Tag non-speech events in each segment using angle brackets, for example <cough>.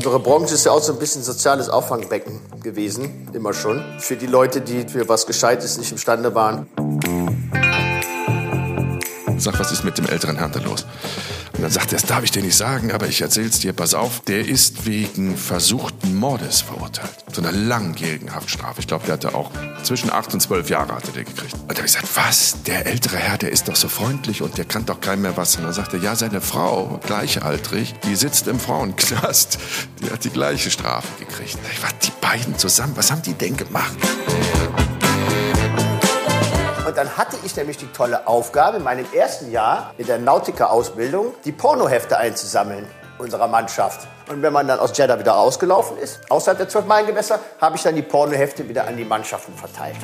Unsere Branche ist ja auch so ein bisschen soziales Auffangbecken gewesen, immer schon. Für die Leute, die für was Gescheites nicht imstande waren. Sag, was ist mit dem älteren Herrn da los? Und dann sagt er, das darf ich dir nicht sagen, aber ich erzähl's dir, pass auf, der ist wegen versuchten Mordes verurteilt. Zu einer langjährigen Haftstrafe. Ich glaube, der hatte auch zwischen acht und zwölf Jahre hatte der gekriegt. Und da habe ich gesagt, was? Der ältere Herr, der ist doch so freundlich und der kann doch keinem mehr was. Und dann sagt er, ja, seine Frau, gleichaltrig, die sitzt im Frauenknast. Die hat die gleiche Strafe gekriegt. Ich war die beiden zusammen, was haben die denn gemacht? Und dann hatte ich nämlich die tolle Aufgabe, in meinem ersten Jahr in der Nautiker-Ausbildung die Pornohefte einzusammeln unserer Mannschaft. Und wenn man dann aus Jeddah wieder rausgelaufen ist, außerhalb der 12 Gewässer, habe ich dann die Pornohefte wieder an die Mannschaften verteilt.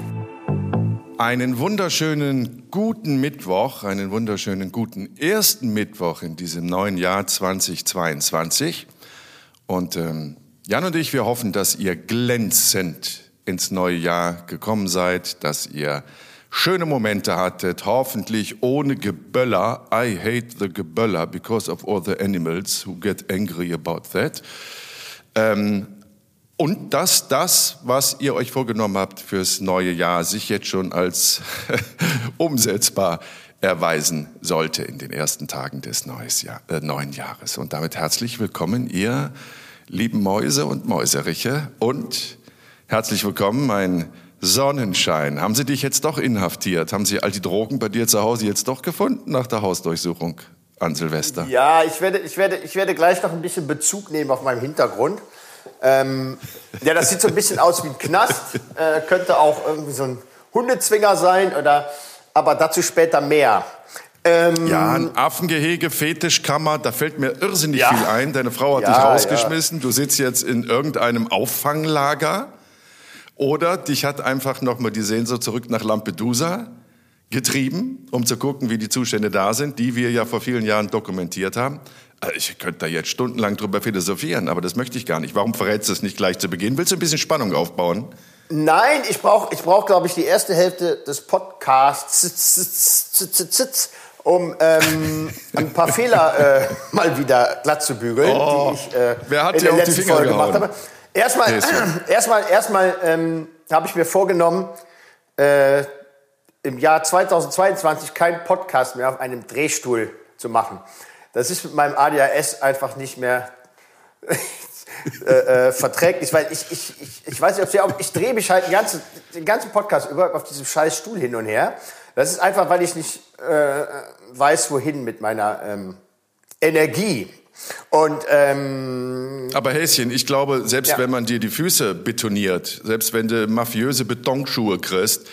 Einen wunderschönen guten Mittwoch, einen wunderschönen guten ersten Mittwoch in diesem neuen Jahr 2022. Und ähm, Jan und ich, wir hoffen, dass ihr glänzend ins neue Jahr gekommen seid, dass ihr schöne Momente hattet, hoffentlich ohne Geböller. I hate the Geböller because of all the animals who get angry about that. Ähm, und dass das, was ihr euch vorgenommen habt fürs neue Jahr, sich jetzt schon als <laughs> umsetzbar erweisen sollte in den ersten Tagen des Jahr, äh, neuen Jahres. Und damit herzlich willkommen, ihr lieben Mäuse und Mäuseriche. Und herzlich willkommen, mein Sonnenschein. Haben Sie dich jetzt doch inhaftiert? Haben Sie all die Drogen bei dir zu Hause jetzt doch gefunden nach der Hausdurchsuchung an Silvester? Ja, ich werde, ich werde, ich werde gleich noch ein bisschen Bezug nehmen auf meinem Hintergrund. Ähm, ja, das sieht so ein bisschen aus wie ein Knast. Äh, könnte auch irgendwie so ein Hundezwinger sein, oder, aber dazu später mehr. Ähm, ja, ein Affengehege, Fetischkammer, da fällt mir irrsinnig ja. viel ein. Deine Frau hat ja, dich rausgeschmissen. Ja. Du sitzt jetzt in irgendeinem Auffanglager. Oder dich hat einfach nochmal die Sehnsucht zurück nach Lampedusa getrieben, um zu gucken, wie die Zustände da sind, die wir ja vor vielen Jahren dokumentiert haben. Äh, ich könnte da jetzt stundenlang drüber philosophieren, aber das möchte ich gar nicht. Warum verrätst du es nicht gleich zu Beginn? Willst du ein bisschen Spannung aufbauen? Nein, ich brauche, ich brauch, glaube ich, die erste Hälfte des Podcasts, um ähm, ein paar Fehler äh, mal wieder glatt zu bügeln, oh, die ich äh, wer hat in der letzten Folge gemacht habe. Erstmal, nee, <clears throat> erstmal, erstmal ähm, habe ich mir vorgenommen, äh, im Jahr 2022 keinen Podcast mehr auf einem Drehstuhl zu machen. Das ist mit meinem ADHS einfach nicht mehr <laughs> äh, äh, verträglich, weil ich, ich, ich, ich weiß nicht, ob Sie auch, ich drehe mich halt den ganzen, den ganzen Podcast über auf diesem scheiß Stuhl hin und her. Das ist einfach, weil ich nicht äh, weiß, wohin mit meiner ähm, Energie. Und, ähm, Aber Häschen, ich glaube, selbst ja. wenn man dir die Füße betoniert, selbst wenn du mafiöse Betonschuhe kriegst,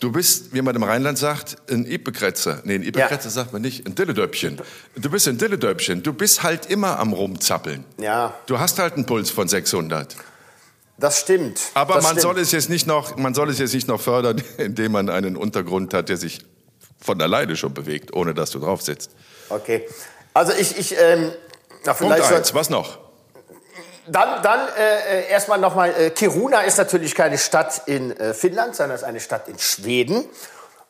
du bist, wie man im Rheinland sagt, ein Ipekretzer. Nee, ein Ipekretzer ja. sagt man nicht, ein Dilledöpchen. Du bist ein Dilledöpchen. Du bist halt immer am Rumzappeln. Ja. Du hast halt einen Puls von 600. Das stimmt. Aber das man stimmt. soll es jetzt nicht noch, man soll es jetzt nicht noch fördern, <laughs> indem man einen Untergrund hat, der sich von alleine schon bewegt, ohne dass du drauf sitzt. Okay. Also ich, ich ähm, na, Punkt eins. Was noch? Dann, dann äh, erstmal nochmal, äh, Kiruna ist natürlich keine Stadt in äh, Finnland, sondern ist eine Stadt in Schweden.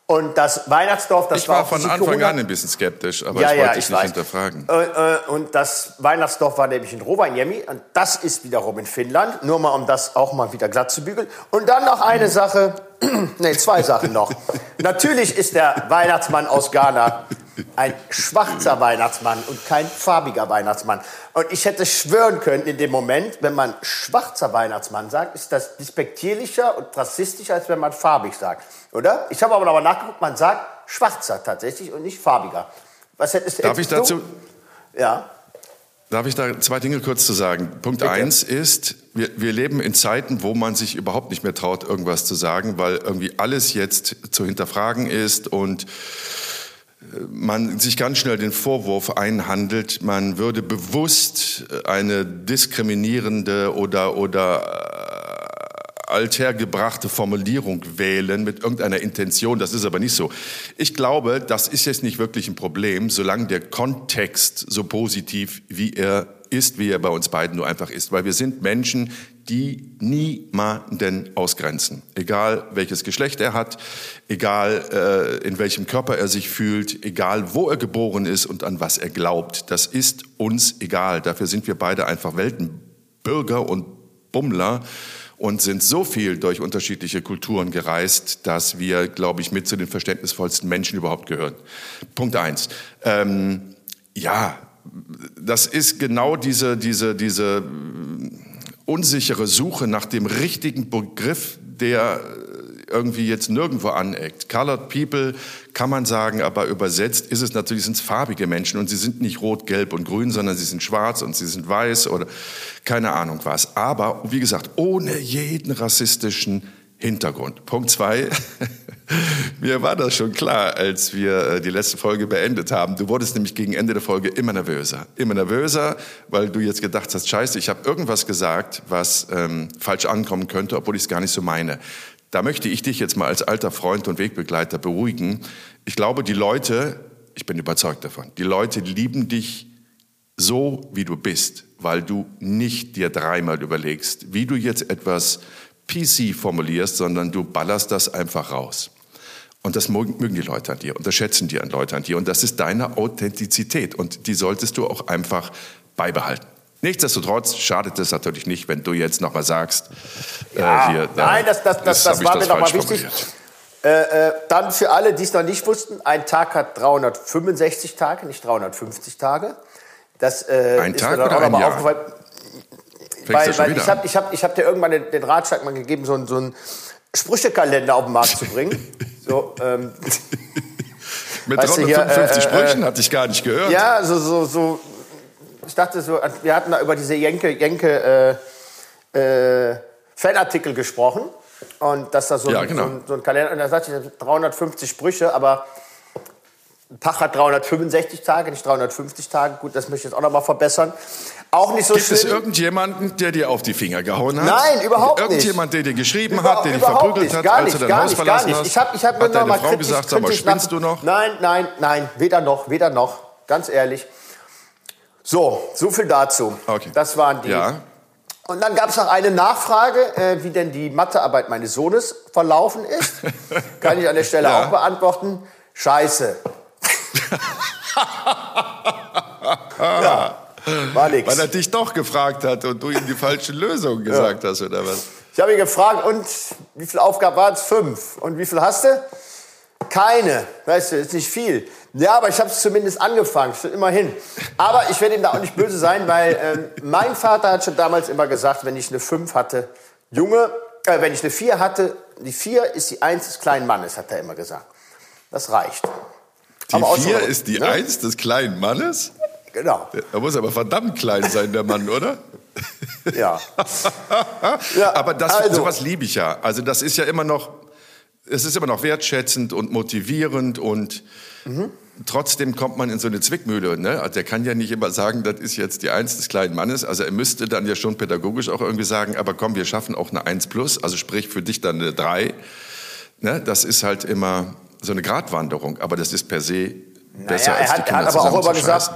Und das Weihnachtsdorf, das ich war, war von Anfang Corona an ein bisschen skeptisch, aber ja, ich wollte ja, dich nicht weiß. hinterfragen. Äh, äh, und das Weihnachtsdorf war nämlich in Rovaniemi und das ist wiederum in Finnland, nur mal um das auch mal wieder glatt zu bügeln. Und dann noch eine Sache, <clears throat> nee, zwei Sachen noch. <laughs> Natürlich ist der Weihnachtsmann aus Ghana ein schwarzer Weihnachtsmann und kein farbiger Weihnachtsmann. Und ich hätte schwören können, in dem Moment, wenn man schwarzer Weihnachtsmann sagt, ist das despektierlicher und rassistischer, als wenn man farbig sagt. Oder? Ich habe aber noch mal nachgeguckt, man sagt schwarzer tatsächlich und nicht farbiger. Was hättest, Darf ich dazu? Ja. Darf ich da zwei Dinge kurz zu sagen? Punkt Bitte. eins ist, wir, wir leben in Zeiten, wo man sich überhaupt nicht mehr traut, irgendwas zu sagen, weil irgendwie alles jetzt zu hinterfragen ist und man sich ganz schnell den Vorwurf einhandelt, man würde bewusst eine diskriminierende oder, oder äh, althergebrachte Formulierung wählen mit irgendeiner Intention. Das ist aber nicht so. Ich glaube, das ist jetzt nicht wirklich ein Problem, solange der Kontext so positiv wie er ist, wie er bei uns beiden nur einfach ist. Weil wir sind Menschen, die niemanden ausgrenzen. Egal welches Geschlecht er hat, egal äh, in welchem Körper er sich fühlt, egal wo er geboren ist und an was er glaubt. Das ist uns egal. Dafür sind wir beide einfach Welten Bürger und Bummler und sind so viel durch unterschiedliche Kulturen gereist, dass wir, glaube ich, mit zu den verständnisvollsten Menschen überhaupt gehören. Punkt eins. Ähm, ja, das ist genau diese, diese, diese unsichere Suche nach dem richtigen Begriff, der irgendwie jetzt nirgendwo aneckt. Colored People kann man sagen, aber übersetzt ist es natürlich, sind es farbige Menschen und sie sind nicht rot, gelb und grün, sondern sie sind schwarz und sie sind weiß oder keine Ahnung was. Aber, wie gesagt, ohne jeden rassistischen Hintergrund. Punkt zwei. <laughs> <laughs> Mir war das schon klar, als wir äh, die letzte Folge beendet haben. Du wurdest nämlich gegen Ende der Folge immer nervöser. Immer nervöser, weil du jetzt gedacht hast, scheiße, ich habe irgendwas gesagt, was ähm, falsch ankommen könnte, obwohl ich es gar nicht so meine. Da möchte ich dich jetzt mal als alter Freund und Wegbegleiter beruhigen. Ich glaube, die Leute, ich bin überzeugt davon, die Leute lieben dich so, wie du bist, weil du nicht dir dreimal überlegst, wie du jetzt etwas PC formulierst, sondern du ballerst das einfach raus. Und das mögen die Leute an dir und das schätzen die Leute an dir. Und das ist deine Authentizität und die solltest du auch einfach beibehalten. Nichtsdestotrotz schadet es natürlich nicht, wenn du jetzt nochmal sagst, äh, ja, äh, hier, nein, das, das, das, das war mir nochmal wichtig. Äh, äh, dann für alle, die es noch nicht wussten, ein Tag hat 365 Tage, nicht 350 Tage. Das äh, ein Tag auch nochmal aufgefallen. Weil, weil ich habe ich hab, ich hab dir irgendwann den, den Ratschlag mal gegeben, so, so einen Sprüchekalender auf den Markt zu bringen. <laughs> so, ähm, Mit 355 hier, Sprüchen äh, hatte ich gar nicht gehört. Ja, so, so, so ich dachte so, wir hatten da über diese Jenke, Jenke äh, äh, Fanartikel gesprochen und dass da so, ja, genau. so, so ein Kalender, und da sagte ich 350 Sprüche, aber ein Tag hat 365 Tage, nicht 350 Tage. Gut, das möchte ich jetzt auch noch mal verbessern. Auch nicht so Gibt schlimm. es irgendjemanden, der dir auf die Finger gehauen hat? Nein, überhaupt nicht. Irgendjemand, der dir geschrieben Über, hat, der dich verprügelt nicht, hat, als du dein Haus verlassen nicht. hast? Ich hab, ich hab hat deine mal Frau kritisch, gesagt, sag mal, spinnst du noch? Nein, nein, nein, weder noch, weder noch. Ganz ehrlich. So, so viel dazu. Okay. Das waren die. Ja. Und dann gab es noch eine Nachfrage, äh, wie denn die Mathearbeit meines Sohnes verlaufen ist. <laughs> Kann ich an der Stelle ja. auch beantworten. Scheiße. Ja, war nix. Weil er dich doch gefragt hat und du ihm die falsche Lösung gesagt ja. hast, oder was? Ich habe ihn gefragt, und wie viele Aufgaben waren es? Fünf. Und wie viel hast du? Keine. Weißt du, ist nicht viel. Ja, aber ich habe es zumindest angefangen, immerhin. Aber ich werde ihm da auch nicht böse sein, weil ähm, mein Vater hat schon damals immer gesagt, wenn ich eine 5 hatte, Junge, äh, wenn ich eine 4 hatte, die 4 ist die 1 des kleinen Mannes, hat er immer gesagt. Das reicht. Die 4 ist die ne? 1 des kleinen Mannes? Genau. Er muss aber verdammt klein sein, der Mann, oder? <laughs> Ja. ja aber das, also. sowas liebe ich ja. Also das ist ja immer noch, es ist immer noch wertschätzend und motivierend und mhm trotzdem kommt man in so eine Zwickmühle. Ne? Also der kann ja nicht immer sagen, das ist jetzt die Eins des kleinen Mannes. Also er müsste dann ja schon pädagogisch auch irgendwie sagen, aber komm, wir schaffen auch eine Eins plus, also sprich für dich dann eine Drei. Ne? Das ist halt immer so eine Gratwanderung, aber das ist per se besser naja, als die Kinder Er hat aber auch immer gesagt,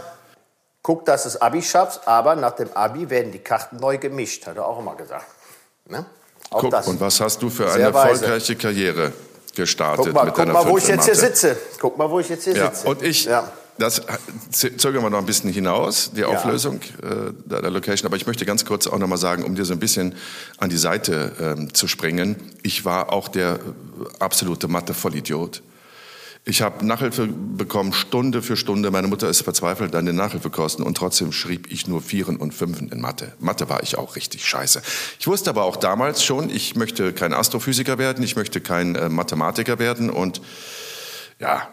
guck, dass du das Abi schaffst, aber nach dem Abi werden die Karten neu gemischt, hat er auch immer gesagt. Ne? Auch guck, das. und was hast du für eine erfolgreiche Karriere? gestartet guck mal, mit guck mal, wo ich jetzt hier sitze. Guck mal, wo ich jetzt hier ja, sitze. Und ich, ja. das zögern wir noch ein bisschen hinaus, die Auflösung ja. äh, der, Location. Aber ich möchte ganz kurz auch noch mal sagen, um dir so ein bisschen an die Seite ähm, zu springen. Ich war auch der äh, absolute Mathe-Vollidiot. Ich habe Nachhilfe bekommen, Stunde für Stunde. Meine Mutter ist verzweifelt an den Nachhilfekosten und trotzdem schrieb ich nur Vieren und Fünfen in Mathe. Mathe war ich auch richtig scheiße. Ich wusste aber auch damals schon, ich möchte kein Astrophysiker werden, ich möchte kein äh, Mathematiker werden und ja,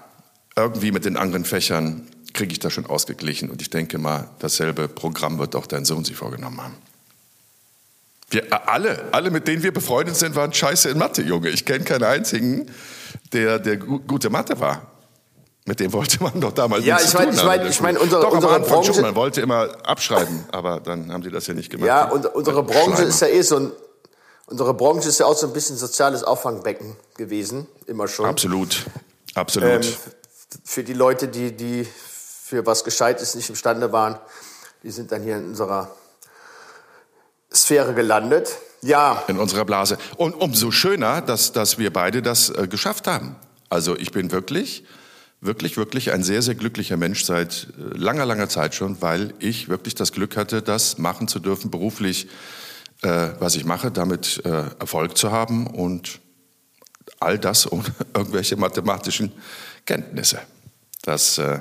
irgendwie mit den anderen Fächern kriege ich das schon ausgeglichen und ich denke mal, dasselbe Programm wird auch dein Sohn sich vorgenommen haben. Wir äh, alle, alle, mit denen wir befreundet sind, waren scheiße in Mathe, Junge. Ich kenne keinen einzigen, der, der gute Mathe war. Mit dem wollte man doch damals ja, nichts ich mein, zu tun haben. Ja, ich meine, unsere, doch, unsere Branche... Schon, man wollte immer abschreiben, aber dann haben sie das ja nicht gemacht. Ja, und unsere Branche ist ja eh so ein... Unsere Branche ist ja auch so ein bisschen soziales Auffangbecken gewesen, immer schon. Absolut, absolut. Ähm, für die Leute, die, die für was Gescheites nicht imstande waren, die sind dann hier in unserer Sphäre gelandet. Ja. In unserer Blase. Und umso schöner, dass, dass wir beide das äh, geschafft haben. Also ich bin wirklich wirklich, wirklich ein sehr, sehr glücklicher Mensch seit äh, langer, langer Zeit schon, weil ich wirklich das Glück hatte, das machen zu dürfen, beruflich, äh, was ich mache, damit äh, Erfolg zu haben und all das ohne <laughs> irgendwelche mathematischen Kenntnisse. Das äh,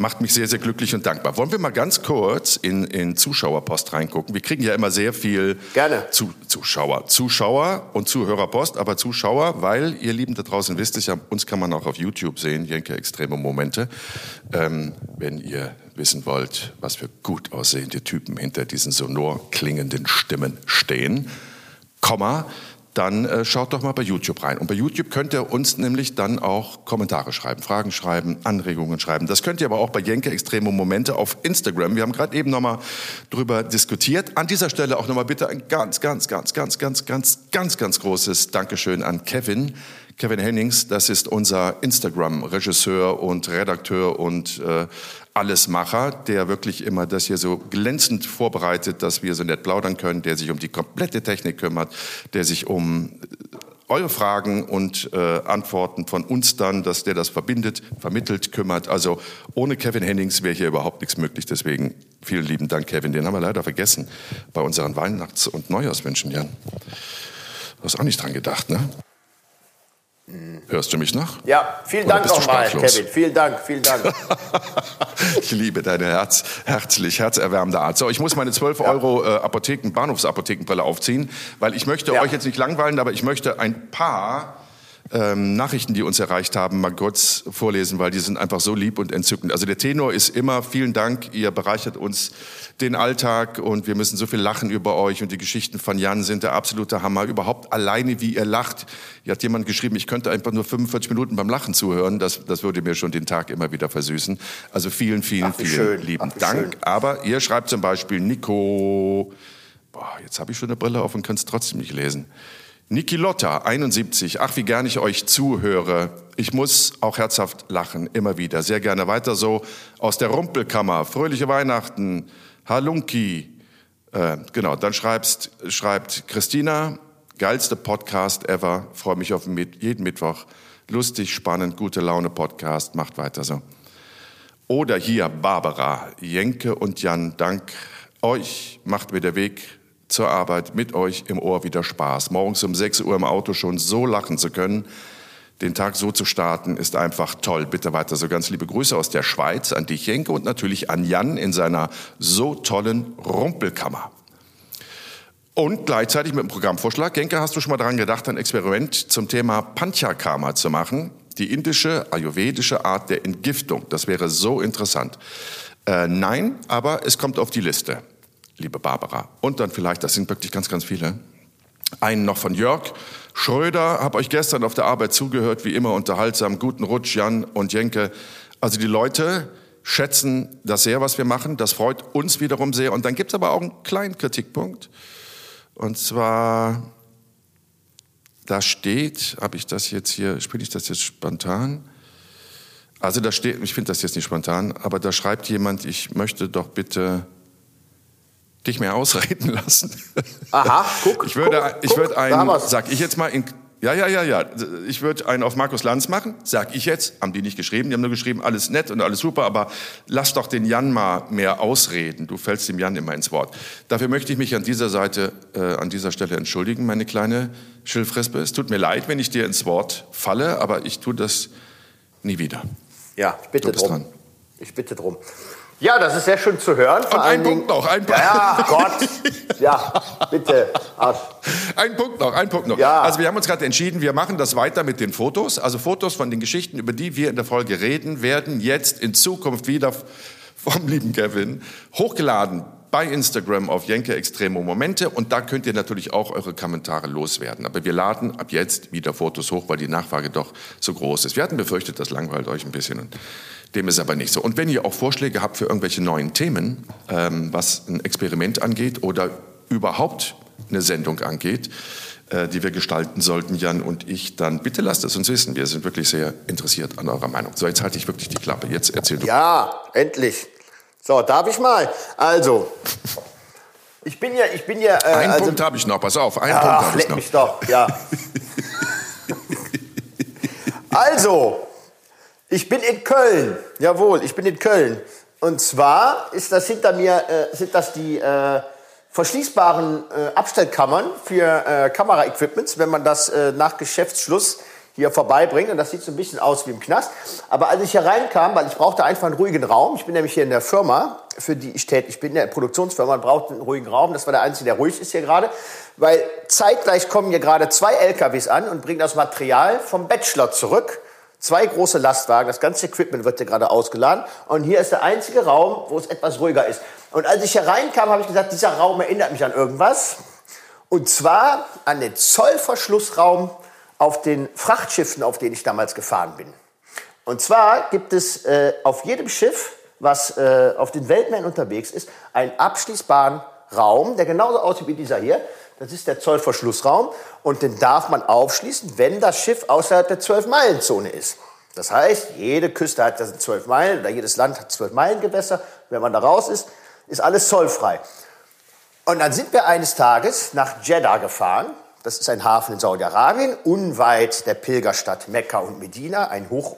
macht mich sehr, sehr glücklich und dankbar. Wollen wir mal ganz kurz in, in Zuschauerpost reingucken? Wir kriegen ja immer sehr viel Gerne. Zu, Zuschauer. Zuschauer und Zuhörerpost, aber Zuschauer, weil ihr Lieben da draußen wisst ja, uns kann man auch auf YouTube sehen, Jenke Extreme Momente. Ähm, wenn ihr wissen wollt, was für gut aussehende Typen hinter diesen sonor klingenden Stimmen stehen, Komma, dann äh, schaut doch mal bei YouTube rein. Und bei YouTube könnt ihr uns nämlich dann auch Kommentare schreiben, Fragen schreiben, Anregungen schreiben. Das könnt ihr aber auch bei Jenke Extreme Momente auf Instagram. Wir haben gerade eben nochmal drüber diskutiert. An dieser Stelle auch nochmal bitte ein ganz, ganz, ganz, ganz, ganz, ganz, ganz, ganz großes Dankeschön an Kevin. Kevin Hennings, das ist unser Instagram-Regisseur und Redakteur und äh, Allesmacher, der wirklich immer das hier so glänzend vorbereitet, dass wir so nett plaudern können, der sich um die komplette Technik kümmert, der sich um äh, eure Fragen und äh, Antworten von uns dann, dass der das verbindet, vermittelt, kümmert. Also ohne Kevin Hennings wäre hier überhaupt nichts möglich. Deswegen vielen lieben Dank, Kevin. Den haben wir leider vergessen bei unseren Weihnachts- und Neujahrswünschen, Jan. Du hast auch nicht dran gedacht, ne? Hörst du mich noch? Ja, vielen Dank nochmal, Kevin. Vielen Dank, vielen Dank. <laughs> ich liebe deine Herz, herzlich, herzerwärmende Art. So, ich muss meine 12 ja. Euro äh, Apotheken, Bahnhofsapothekenbrille aufziehen, weil ich möchte ja. euch jetzt nicht langweilen, aber ich möchte ein paar ähm, Nachrichten, die uns erreicht haben, mal kurz vorlesen, weil die sind einfach so lieb und entzückend. Also der Tenor ist immer, vielen Dank, ihr bereichert uns den Alltag und wir müssen so viel lachen über euch und die Geschichten von Jan sind der absolute Hammer. Überhaupt alleine, wie ihr lacht. Hier hat jemand geschrieben, ich könnte einfach nur 45 Minuten beim Lachen zuhören. Das, das würde mir schon den Tag immer wieder versüßen. Also vielen, vielen, Ach, vielen schön. lieben Ach, Dank. Schön. Aber ihr schreibt zum Beispiel Nico, boah, jetzt habe ich schon eine Brille auf und kann es trotzdem nicht lesen. Niki Lotta, 71. Ach, wie gern ich euch zuhöre. Ich muss auch herzhaft lachen, immer wieder. Sehr gerne weiter so. Aus der Rumpelkammer. Fröhliche Weihnachten. Halunki. Äh, genau, dann schreibst, schreibt Christina, geilste Podcast ever. Freue mich auf jeden Mittwoch. Lustig, spannend, gute Laune Podcast. Macht weiter so. Oder hier Barbara, Jenke und Jan, dank euch macht mir der Weg zur Arbeit mit euch im Ohr wieder Spaß. Morgens um 6 Uhr im Auto schon so lachen zu können, den Tag so zu starten, ist einfach toll. Bitte weiter so ganz liebe Grüße aus der Schweiz an dich, Jenke, und natürlich an Jan in seiner so tollen Rumpelkammer. Und gleichzeitig mit dem Programmvorschlag, Genke, hast du schon mal daran gedacht, ein Experiment zum Thema Panchakarma zu machen? Die indische, ayurvedische Art der Entgiftung. Das wäre so interessant. Äh, nein, aber es kommt auf die Liste liebe Barbara. Und dann vielleicht, das sind wirklich ganz, ganz viele, einen noch von Jörg Schröder, habe euch gestern auf der Arbeit zugehört, wie immer unterhaltsam, guten Rutsch, Jan und Jenke. Also die Leute schätzen das sehr, was wir machen, das freut uns wiederum sehr. Und dann gibt es aber auch einen kleinen Kritikpunkt. Und zwar, da steht, habe ich das jetzt hier, spiele ich das jetzt spontan? Also da steht, ich finde das jetzt nicht spontan, aber da schreibt jemand, ich möchte doch bitte dich mehr ausreden lassen. Aha, guck. Ich würde, guck, ich würde einen, sag ich jetzt mal, in, ja, ja, ja, ja, ich würde einen auf Markus Lanz machen, sag ich jetzt, haben die nicht geschrieben, die haben nur geschrieben, alles nett und alles super, aber lass doch den Jan mal mehr ausreden, du fällst dem Jan immer ins Wort. Dafür möchte ich mich an dieser Seite, äh, an dieser Stelle entschuldigen, meine kleine Schilfrispe. Es tut mir leid, wenn ich dir ins Wort falle, aber ich tue das nie wieder. Ja, ich bitte drum. Dran. Ich bitte drum. Ja, das ist sehr schön zu hören. Vor Und ein Punkt noch, ein Punkt. Ja, Gott. <laughs> Ja, bitte. Arsch. Ein Punkt noch, ein Punkt noch. Ja. Also wir haben uns gerade entschieden, wir machen das weiter mit den Fotos. Also Fotos von den Geschichten, über die wir in der Folge reden, werden jetzt in Zukunft wieder vom lieben Kevin hochgeladen bei Instagram auf Jenke Extremo Momente und da könnt ihr natürlich auch eure Kommentare loswerden. Aber wir laden ab jetzt wieder Fotos hoch, weil die Nachfrage doch so groß ist. Wir hatten befürchtet, das langweilt euch ein bisschen. Und dem ist aber nicht so. Und wenn ihr auch Vorschläge habt für irgendwelche neuen Themen, ähm, was ein Experiment angeht oder überhaupt eine Sendung angeht, äh, die wir gestalten sollten, Jan und ich, dann bitte lasst es uns wissen. Wir sind wirklich sehr interessiert an eurer Meinung. So, jetzt halte ich wirklich die Klappe. Jetzt erzähl du. Ja, endlich. So, darf ich mal? Also, ich bin ja, ich bin ja. Äh, einen also, Punkt habe ich noch. Pass auf, einen ach, Punkt habe ich noch. mich doch, ja. <laughs> also, Ich bin in Köln. Jawohl, ich bin in Köln. Und zwar ist das hinter mir, äh, sind das die äh, verschließbaren äh, Abstellkammern für äh, Kameraequipments, wenn man das äh, nach Geschäftsschluss hier vorbeibringt. Und das sieht so ein bisschen aus wie im Knast. Aber als ich hier reinkam, weil ich brauchte einfach einen ruhigen Raum. Ich bin nämlich hier in der Firma, für die ich tätig bin, in der Produktionsfirma, man braucht einen ruhigen Raum. Das war der einzige, der ruhig ist hier gerade. Weil zeitgleich kommen hier gerade zwei LKWs an und bringen das Material vom Bachelor zurück Zwei große Lastwagen, das ganze Equipment wird hier gerade ausgeladen. Und hier ist der einzige Raum, wo es etwas ruhiger ist. Und als ich hier reinkam, habe ich gesagt, dieser Raum erinnert mich an irgendwas. Und zwar an den Zollverschlussraum auf den Frachtschiffen, auf denen ich damals gefahren bin. Und zwar gibt es äh, auf jedem Schiff, was äh, auf den Weltmeeren unterwegs ist, einen abschließbaren Raum, der genauso aussieht wie dieser hier. Das ist der Zollverschlussraum und den darf man aufschließen, wenn das Schiff außerhalb der 12-Meilen-Zone ist. Das heißt, jede Küste hat das 12 Meilen oder jedes Land hat 12 Meilen Gewässer. Wenn man da raus ist, ist alles zollfrei. Und dann sind wir eines Tages nach Jeddah gefahren. Das ist ein Hafen in Saudi-Arabien, unweit der Pilgerstadt Mekka und Medina, ein hoch,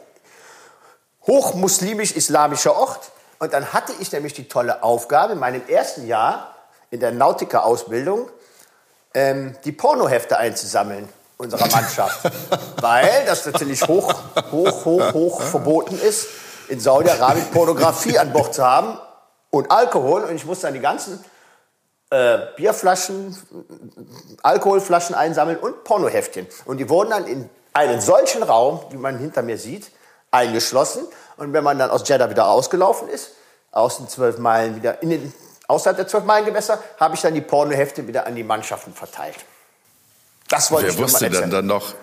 hochmuslimisch-islamischer Ort. Und dann hatte ich nämlich die tolle Aufgabe, in meinem ersten Jahr in der Nautiker-Ausbildung ähm, die Pornohefte einzusammeln unserer Mannschaft. <laughs> Weil das natürlich hoch, hoch, hoch, hoch verboten ist, in Saudi-Arabien Pornografie an Bord zu haben und Alkohol. Und ich musste dann die ganzen äh, Bierflaschen, Alkoholflaschen einsammeln und Pornoheftchen. Und die wurden dann in einen solchen Raum, wie man hinter mir sieht, eingeschlossen. Und wenn man dann aus Jeddah wieder rausgelaufen ist, aus den zwölf Meilen wieder in den außerhalb der 12 Meilen Gewässer, habe ich dann die Pornohefte wieder an die Mannschaften verteilt. Das wollte Wer ich wusste denn dann noch?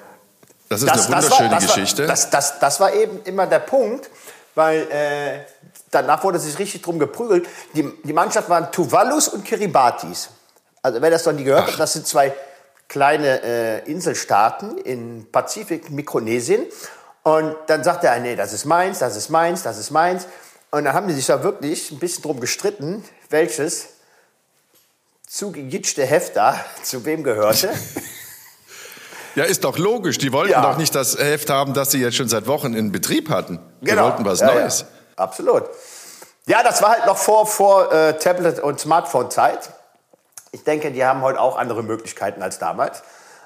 Das ist das, eine wunderschöne das war, das Geschichte. War, das, das, das war eben immer der Punkt, weil äh, danach wurde sich richtig drum geprügelt. Die, die Mannschaft waren Tuvalus und Kiribatis. Also wer das noch nie gehört hat, das sind zwei kleine äh, Inselstaaten in Pazifik, Mikronesien. Und dann sagt er, nee, das ist meins, das ist meins, das ist meins. Und dann haben die sich da wirklich ein bisschen drum gestritten, welches zugejitschte Heft da <laughs> zu wem gehörte. <laughs> Ja, ist doch logisch. Die wollten ja. doch nicht das Heft haben, das sie jetzt schon seit Wochen in Betrieb hatten. Die genau. wollten was ja, Neues. Ja. Absolut. Ja, das war halt noch vor, vor äh, Tablet- und Smartphone-Zeit. Ich denke, die haben heute auch andere Möglichkeiten als damals.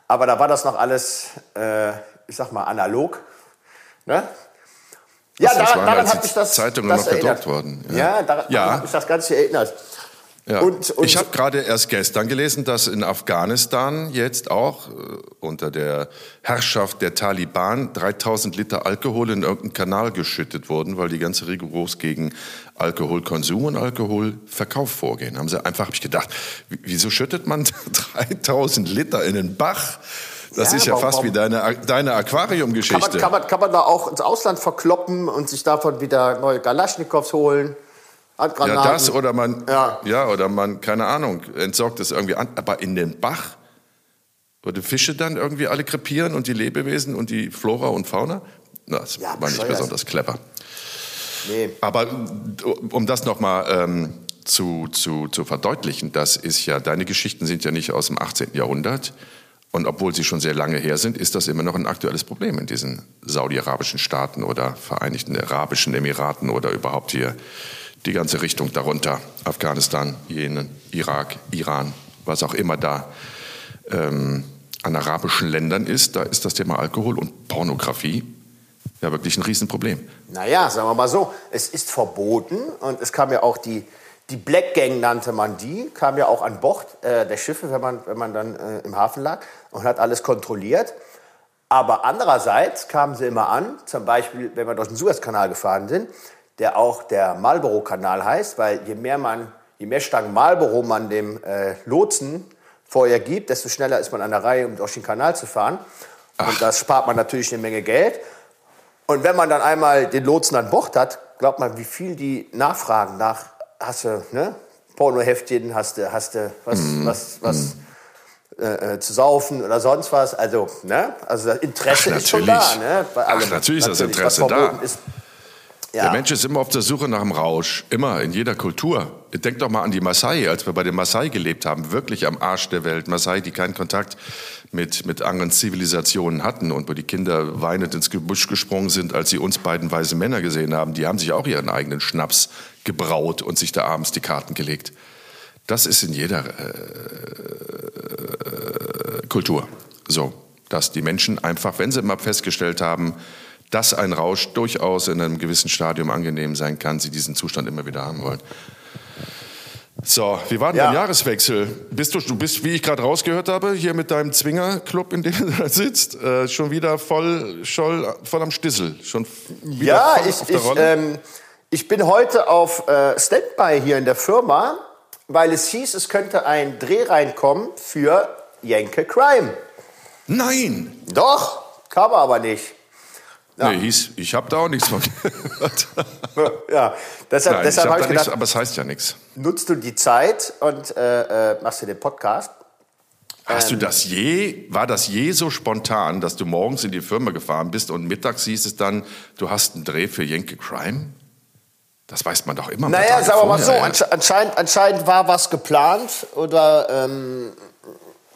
Aber da war das noch alles, äh, ich sag mal, analog. Ne? Ja, daran, daran hat mich das, Zeitungen das noch gedruckt worden. Ja, ja daran, ja. hat mich das Ganze erinnert. Ja. Und, und ich habe gerade erst gestern gelesen, dass in Afghanistan jetzt auch äh, unter der Herrschaft der Taliban 3000 Liter Alkohol in irgendeinen Kanal geschüttet wurden, weil die ganze rigoros gegen Alkoholkonsum und Alkoholverkauf vorgehen. Haben sie einfach, habe ich gedacht, wieso schüttet man <laughs> 3000 Liter in den Bach? Das ja, ist ja warum, fast wie deine, deine Aquariumgeschichte. Kann man, kann, man, kann man da auch ins Ausland verkloppen und sich davon wieder neue Galaschnikows holen? Handgranaten. Ja, das oder man, ja. ja, oder man, keine Ahnung, entsorgt es irgendwie an. Aber in den Bach, wo die Fische dann irgendwie alle krepieren und die Lebewesen und die Flora und Fauna? Das ja, war nicht besonders clever. Nee. Aber um das nochmal ähm, zu, zu, zu verdeutlichen, das ist ja, deine Geschichten sind ja nicht aus dem 18. Jahrhundert, und obwohl sie schon sehr lange her sind, ist das immer noch ein aktuelles Problem in diesen saudi-arabischen Staaten oder Vereinigten Arabischen Emiraten oder überhaupt hier die ganze Richtung darunter. Afghanistan, Jemen, Irak, Iran, was auch immer da ähm, an arabischen Ländern ist, da ist das Thema Alkohol und Pornografie ja wirklich ein Riesenproblem. Naja, sagen wir mal so, es ist verboten und es kam ja auch die die Black Gang nannte man die, kam ja auch an Bord äh, der Schiffe, wenn man, wenn man dann äh, im Hafen lag und hat alles kontrolliert. Aber andererseits kamen sie immer an, zum Beispiel, wenn wir durch den Suezkanal gefahren sind, der auch der Marlboro-Kanal heißt, weil je mehr, man, je mehr Stangen Marlboro man dem äh, Lotsen vorher gibt, desto schneller ist man an der Reihe, um durch den Kanal zu fahren. Ach. Und das spart man natürlich eine Menge Geld. Und wenn man dann einmal den Lotsen an Bord hat, glaubt man, wie viel die nachfragen nach hast du, ne? Pornoheftchen, hast du, hast du was, mm. was, was mm. äh, zu saufen oder sonst was. Also, ne? Also das Interesse Ach, ist schon da, ne? Bei allem. Ach, natürlich ist das Interesse da. Ist. Ja. Der Mensch ist immer auf der Suche nach dem Rausch, immer in jeder Kultur. Denk doch mal an die Maasai, als wir bei den Maasai gelebt haben, wirklich am Arsch der Welt. Maasai, die keinen Kontakt mit, mit anderen Zivilisationen hatten und wo die Kinder weinend ins Gebüsch gesprungen sind, als sie uns beiden weise Männer gesehen haben. Die haben sich auch ihren eigenen Schnaps gebraut und sich da abends die Karten gelegt. Das ist in jeder äh, Kultur so, dass die Menschen einfach, wenn sie mal festgestellt haben, dass ein Rausch durchaus in einem gewissen Stadium angenehm sein kann, sie diesen Zustand immer wieder haben wollen. So, wie war denn ja. dein Jahreswechsel? Bist du, du bist, wie ich gerade rausgehört habe, hier mit deinem Zwingerclub, in dem <laughs> du da sitzt, äh, schon wieder voll, voll, voll am Stissel. Schon wieder ja, voll ich, auf der ich, Rolle? Ähm, ich bin heute auf äh, Standby hier in der Firma, weil es hieß, es könnte ein Dreh reinkommen für Jenke Crime. Nein! Doch, kam aber nicht. Ja. Nee, hieß, ich habe da auch nichts von gehört. <laughs> ja, deshalb, Nein, deshalb habe ich, ich gedacht, aber es heißt ja nichts. Nutzt du die Zeit und äh, äh, machst du den Podcast? Hast ähm, du das je, war das je so spontan, dass du morgens in die Firma gefahren bist und mittags hieß es dann, du hast einen Dreh für Jenke Crime? Das weiß man doch immer. Naja, sagen wir mal so, anscheinend, anscheinend war was geplant oder, ähm,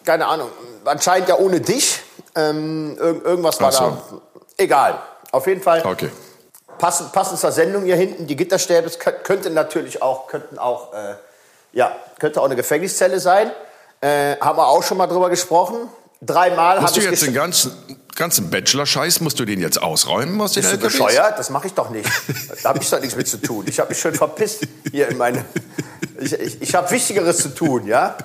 keine Ahnung, anscheinend ja ohne dich. Ähm, irgendwas war so. da Egal. Auf jeden Fall. Okay. Passend, passend zur Sendung hier hinten, die Gitterstäbe könnte natürlich auch, könnten auch, äh, ja, könnte auch eine Gefängniszelle sein. Äh, haben wir auch schon mal drüber gesprochen. Dreimal Musst du jetzt den ganzen, ganzen Bachelor-Scheiß, musst du den jetzt ausräumen aus Bist du bescheuert? Das mache ich doch nicht. <laughs> Da habe ich doch nichts mit zu tun. Ich habe mich schon verpisst hier in meine... Ich, ich, ich habe Wichtigeres zu tun, ja?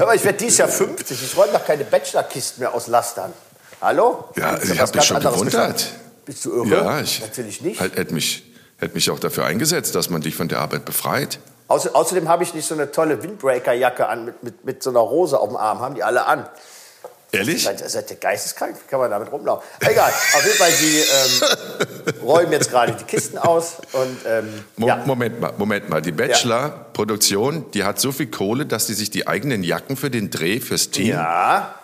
Aber ich werde dieses Jahr 50. Ich räume doch keine Bachelor-Kisten mehr aus Lastern. Hallo? Ja, ich habe mich schon gewundert. Bist du irre? Ja, ich Natürlich nicht. Halt, hätte mich, hätte mich auch dafür eingesetzt, dass man dich von der Arbeit befreit. Außer, außerdem habe ich nicht so eine tolle Windbreaker-Jacke an mit, mit, mit so einer Rose auf dem Arm. Haben die alle an. Ehrlich? Seid, seid ihr geisteskrank? Wie kann man damit rumlaufen? Egal. Auf jeden Fall, die ähm, <laughs> räumen jetzt gerade die Kisten aus. Und, ähm, Mo ja. Moment mal, Moment mal. Die Bachelor-Produktion, die hat so viel Kohle, dass die sich die eigenen Jacken für den Dreh, fürs Team ja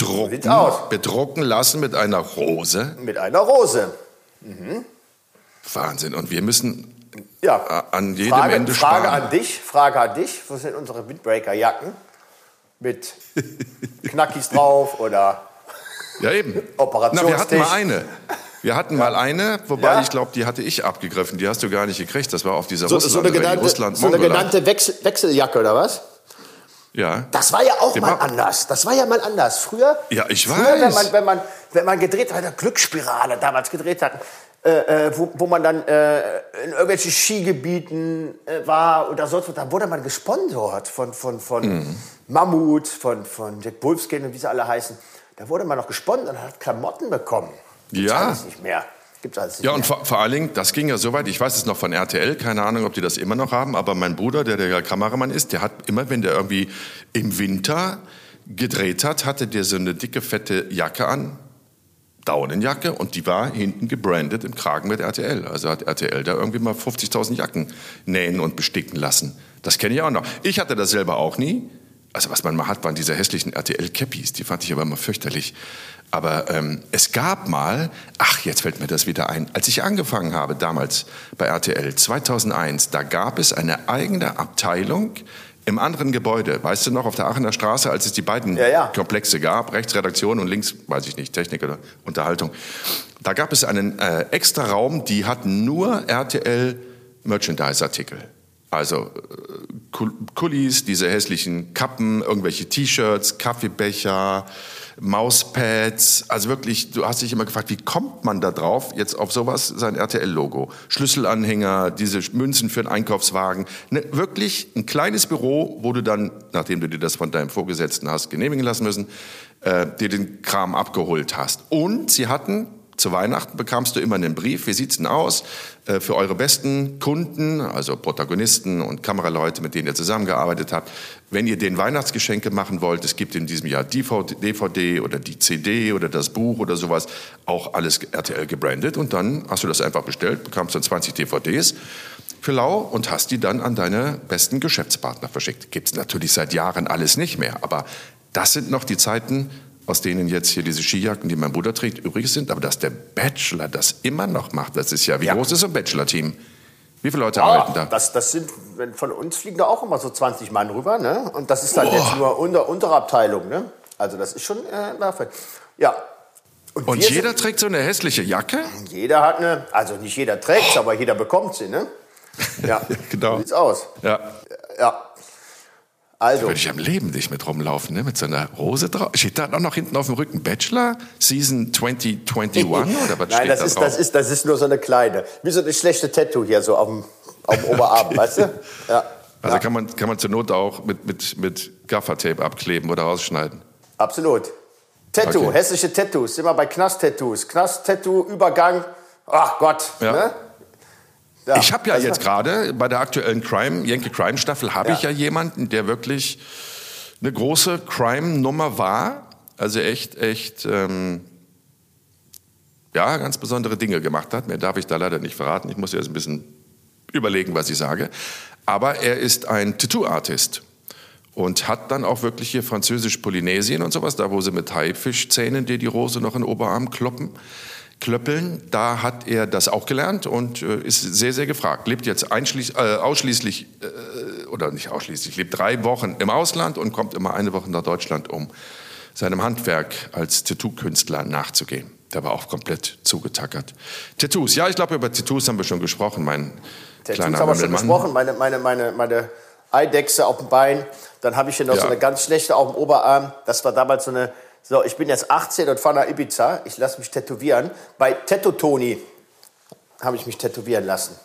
drucken, bedrucken lassen mit einer Rose. Mit einer Rose. Mhm. Wahnsinn. Und wir müssen ja. an jedem Frage, Ende Frage sparen. an dich, Frage an dich. Wo sind unsere Windbreaker-Jacken? Mit <laughs> Knackis drauf oder ja, eben. Operationstisch? Na, wir hatten mal eine. Wir hatten ja. mal eine, wobei ja. ich glaube, die hatte ich abgegriffen. Die hast du gar nicht gekriegt. Das war auf dieser so, Russland, so eine genannte, Russland so eine genannte Wechsel, Wechseljacke oder was? Ja. Das war ja auch mal anders. Das war ja mal anders. Früher, ja, ich früher, weiß. Wenn man, wenn man, wenn man gedreht hat, Glücksspirale damals gedreht hat, äh, äh, wo, wo man dann äh, in irgendwelchen Skigebieten äh, war oder sonst was, da wurde man gesponsert von, von, von mhm. Mammut, von, von Jack Wolfskin und wie sie alle heißen. Da wurde man noch gesponsert und hat Klamotten bekommen. Gibt's ja. nicht mehr. Gibt's alles ja, mehr. und vor, vor, allen Dingen, das ging ja so weit, ich weiß es noch von RTL, keine Ahnung, ob die das immer noch haben, aber mein Bruder, der der Kameramann ist, der hat immer, wenn der irgendwie im Winter gedreht hat, hatte der so eine dicke, fette Jacke an, Daunenjacke, und die war hinten gebrandet im Kragen mit RTL. Also hat RTL da irgendwie mal 50.000 Jacken nähen und besticken lassen. Das kenne ich auch noch. Ich hatte das selber auch nie. Also was man mal hat, waren diese hässlichen RTL-Cappies. Die fand ich aber immer fürchterlich. Aber ähm, es gab mal, ach, jetzt fällt mir das wieder ein, als ich angefangen habe damals bei RTL 2001, da gab es eine eigene Abteilung im anderen Gebäude, weißt du noch, auf der Aachener Straße, als es die beiden ja, ja. Komplexe gab, rechts Redaktion und links, weiß ich nicht, Technik oder Unterhaltung. Da gab es einen äh, extra Raum, die hatten nur RTL Merchandise-Artikel. Also äh, Kulis, diese hässlichen Kappen, irgendwelche T-Shirts, Kaffeebecher, Mauspads, also wirklich, du hast dich immer gefragt, wie kommt man da drauf, jetzt auf sowas, sein RTL-Logo, Schlüsselanhänger, diese Münzen für den Einkaufswagen, ne, wirklich ein kleines Büro, wo du dann, nachdem du dir das von deinem Vorgesetzten hast genehmigen lassen müssen, äh, dir den Kram abgeholt hast. Und sie hatten zu Weihnachten bekamst du immer einen Brief, wie sieht's denn aus äh, für eure besten Kunden, also Protagonisten und Kameraleute, mit denen ihr zusammengearbeitet habt. Wenn ihr den Weihnachtsgeschenke machen wollt, es gibt in diesem Jahr DVD oder die CD oder das Buch oder sowas, auch alles RTL gebrandet und dann hast du das einfach bestellt, bekamst dann 20 DVDs für lau und hast die dann an deine besten Geschäftspartner verschickt. Gibt's natürlich seit Jahren alles nicht mehr, aber das sind noch die Zeiten, aus denen jetzt hier diese Skijacken, die mein Bruder trägt, übrig sind. Aber dass der Bachelor das immer noch macht, das ist ja, wie ja. groß ist so ein Bachelor-Team? Wie viele Leute ja, arbeiten da? Das, das sind von uns fliegen da auch immer so 20 Mann rüber, ne? Und das ist dann jetzt nur unter, untere Abteilung, ne? Also das ist schon äh. Ja. Und wir jeder sind- trägt so eine hässliche Jacke? jeder hat eine, also nicht jeder trägt aber jeder bekommt sie, ne? <laughs> Ja, Genau. So sieht's aus. Ja. Ja. Also, Würde ich am Leben nicht mit rumlaufen, ne? mit so einer Rose drauf. Steht da auch noch hinten auf dem Rücken Bachelor Season <laughs> 2021 oder was nein, steht das da ist, drauf? das, ist, das ist nur so eine kleine, wie so eine schlechte Tattoo hier so auf dem, auf dem Oberarm, weißt du? Ja. also ja, kann, man, kann man zur Not auch mit, mit, mit Gaffertape abkleben oder rausschneiden. absolut. Tattoo, Okay. hässliche Tattoos, wir bei Knast-Tattoos. Knast-Tattoo, Übergang, ach Gott, Ja. ne? Ja, ich habe ja jetzt gerade bei der aktuellen Crime, Yankee Crime Staffel, habe Ja. ich ja jemanden, der wirklich eine große Crime-Nummer war. Also echt, echt, ähm, ja, ganz besondere Dinge gemacht hat. Mehr darf ich da leider nicht verraten. Ich muss jetzt ein bisschen überlegen, was ich sage. Aber er ist ein Tattoo-Artist und hat dann auch wirklich hier französisch-Polynesien und sowas, da wo sie mit Haifischzähnen dir die Rose noch in den Oberarm kloppen, klöppeln, da hat er das auch gelernt und äh, ist sehr, sehr gefragt. Lebt jetzt einschließ, äh, ausschließlich, äh, oder nicht ausschließlich, lebt drei Wochen im Ausland und kommt immer eine Woche nach Deutschland, um seinem Handwerk als Tattoo-Künstler nachzugehen. Der war auch komplett zugetackert. Tattoos, ja, ich glaube, über Tattoos haben wir schon gesprochen, mein Tattoos kleiner haben wir schon Mann. besprochen, meine, meine, meine, meine Eidechse auf dem Bein. Dann habe ich hier noch Ja. so eine ganz schlechte auf dem Oberarm. Das war damals so eine, so, ich bin jetzt 18 und fahre nach Ibiza. Ich lasse mich tätowieren. Bei Tattoo Toni habe ich mich tätowieren lassen.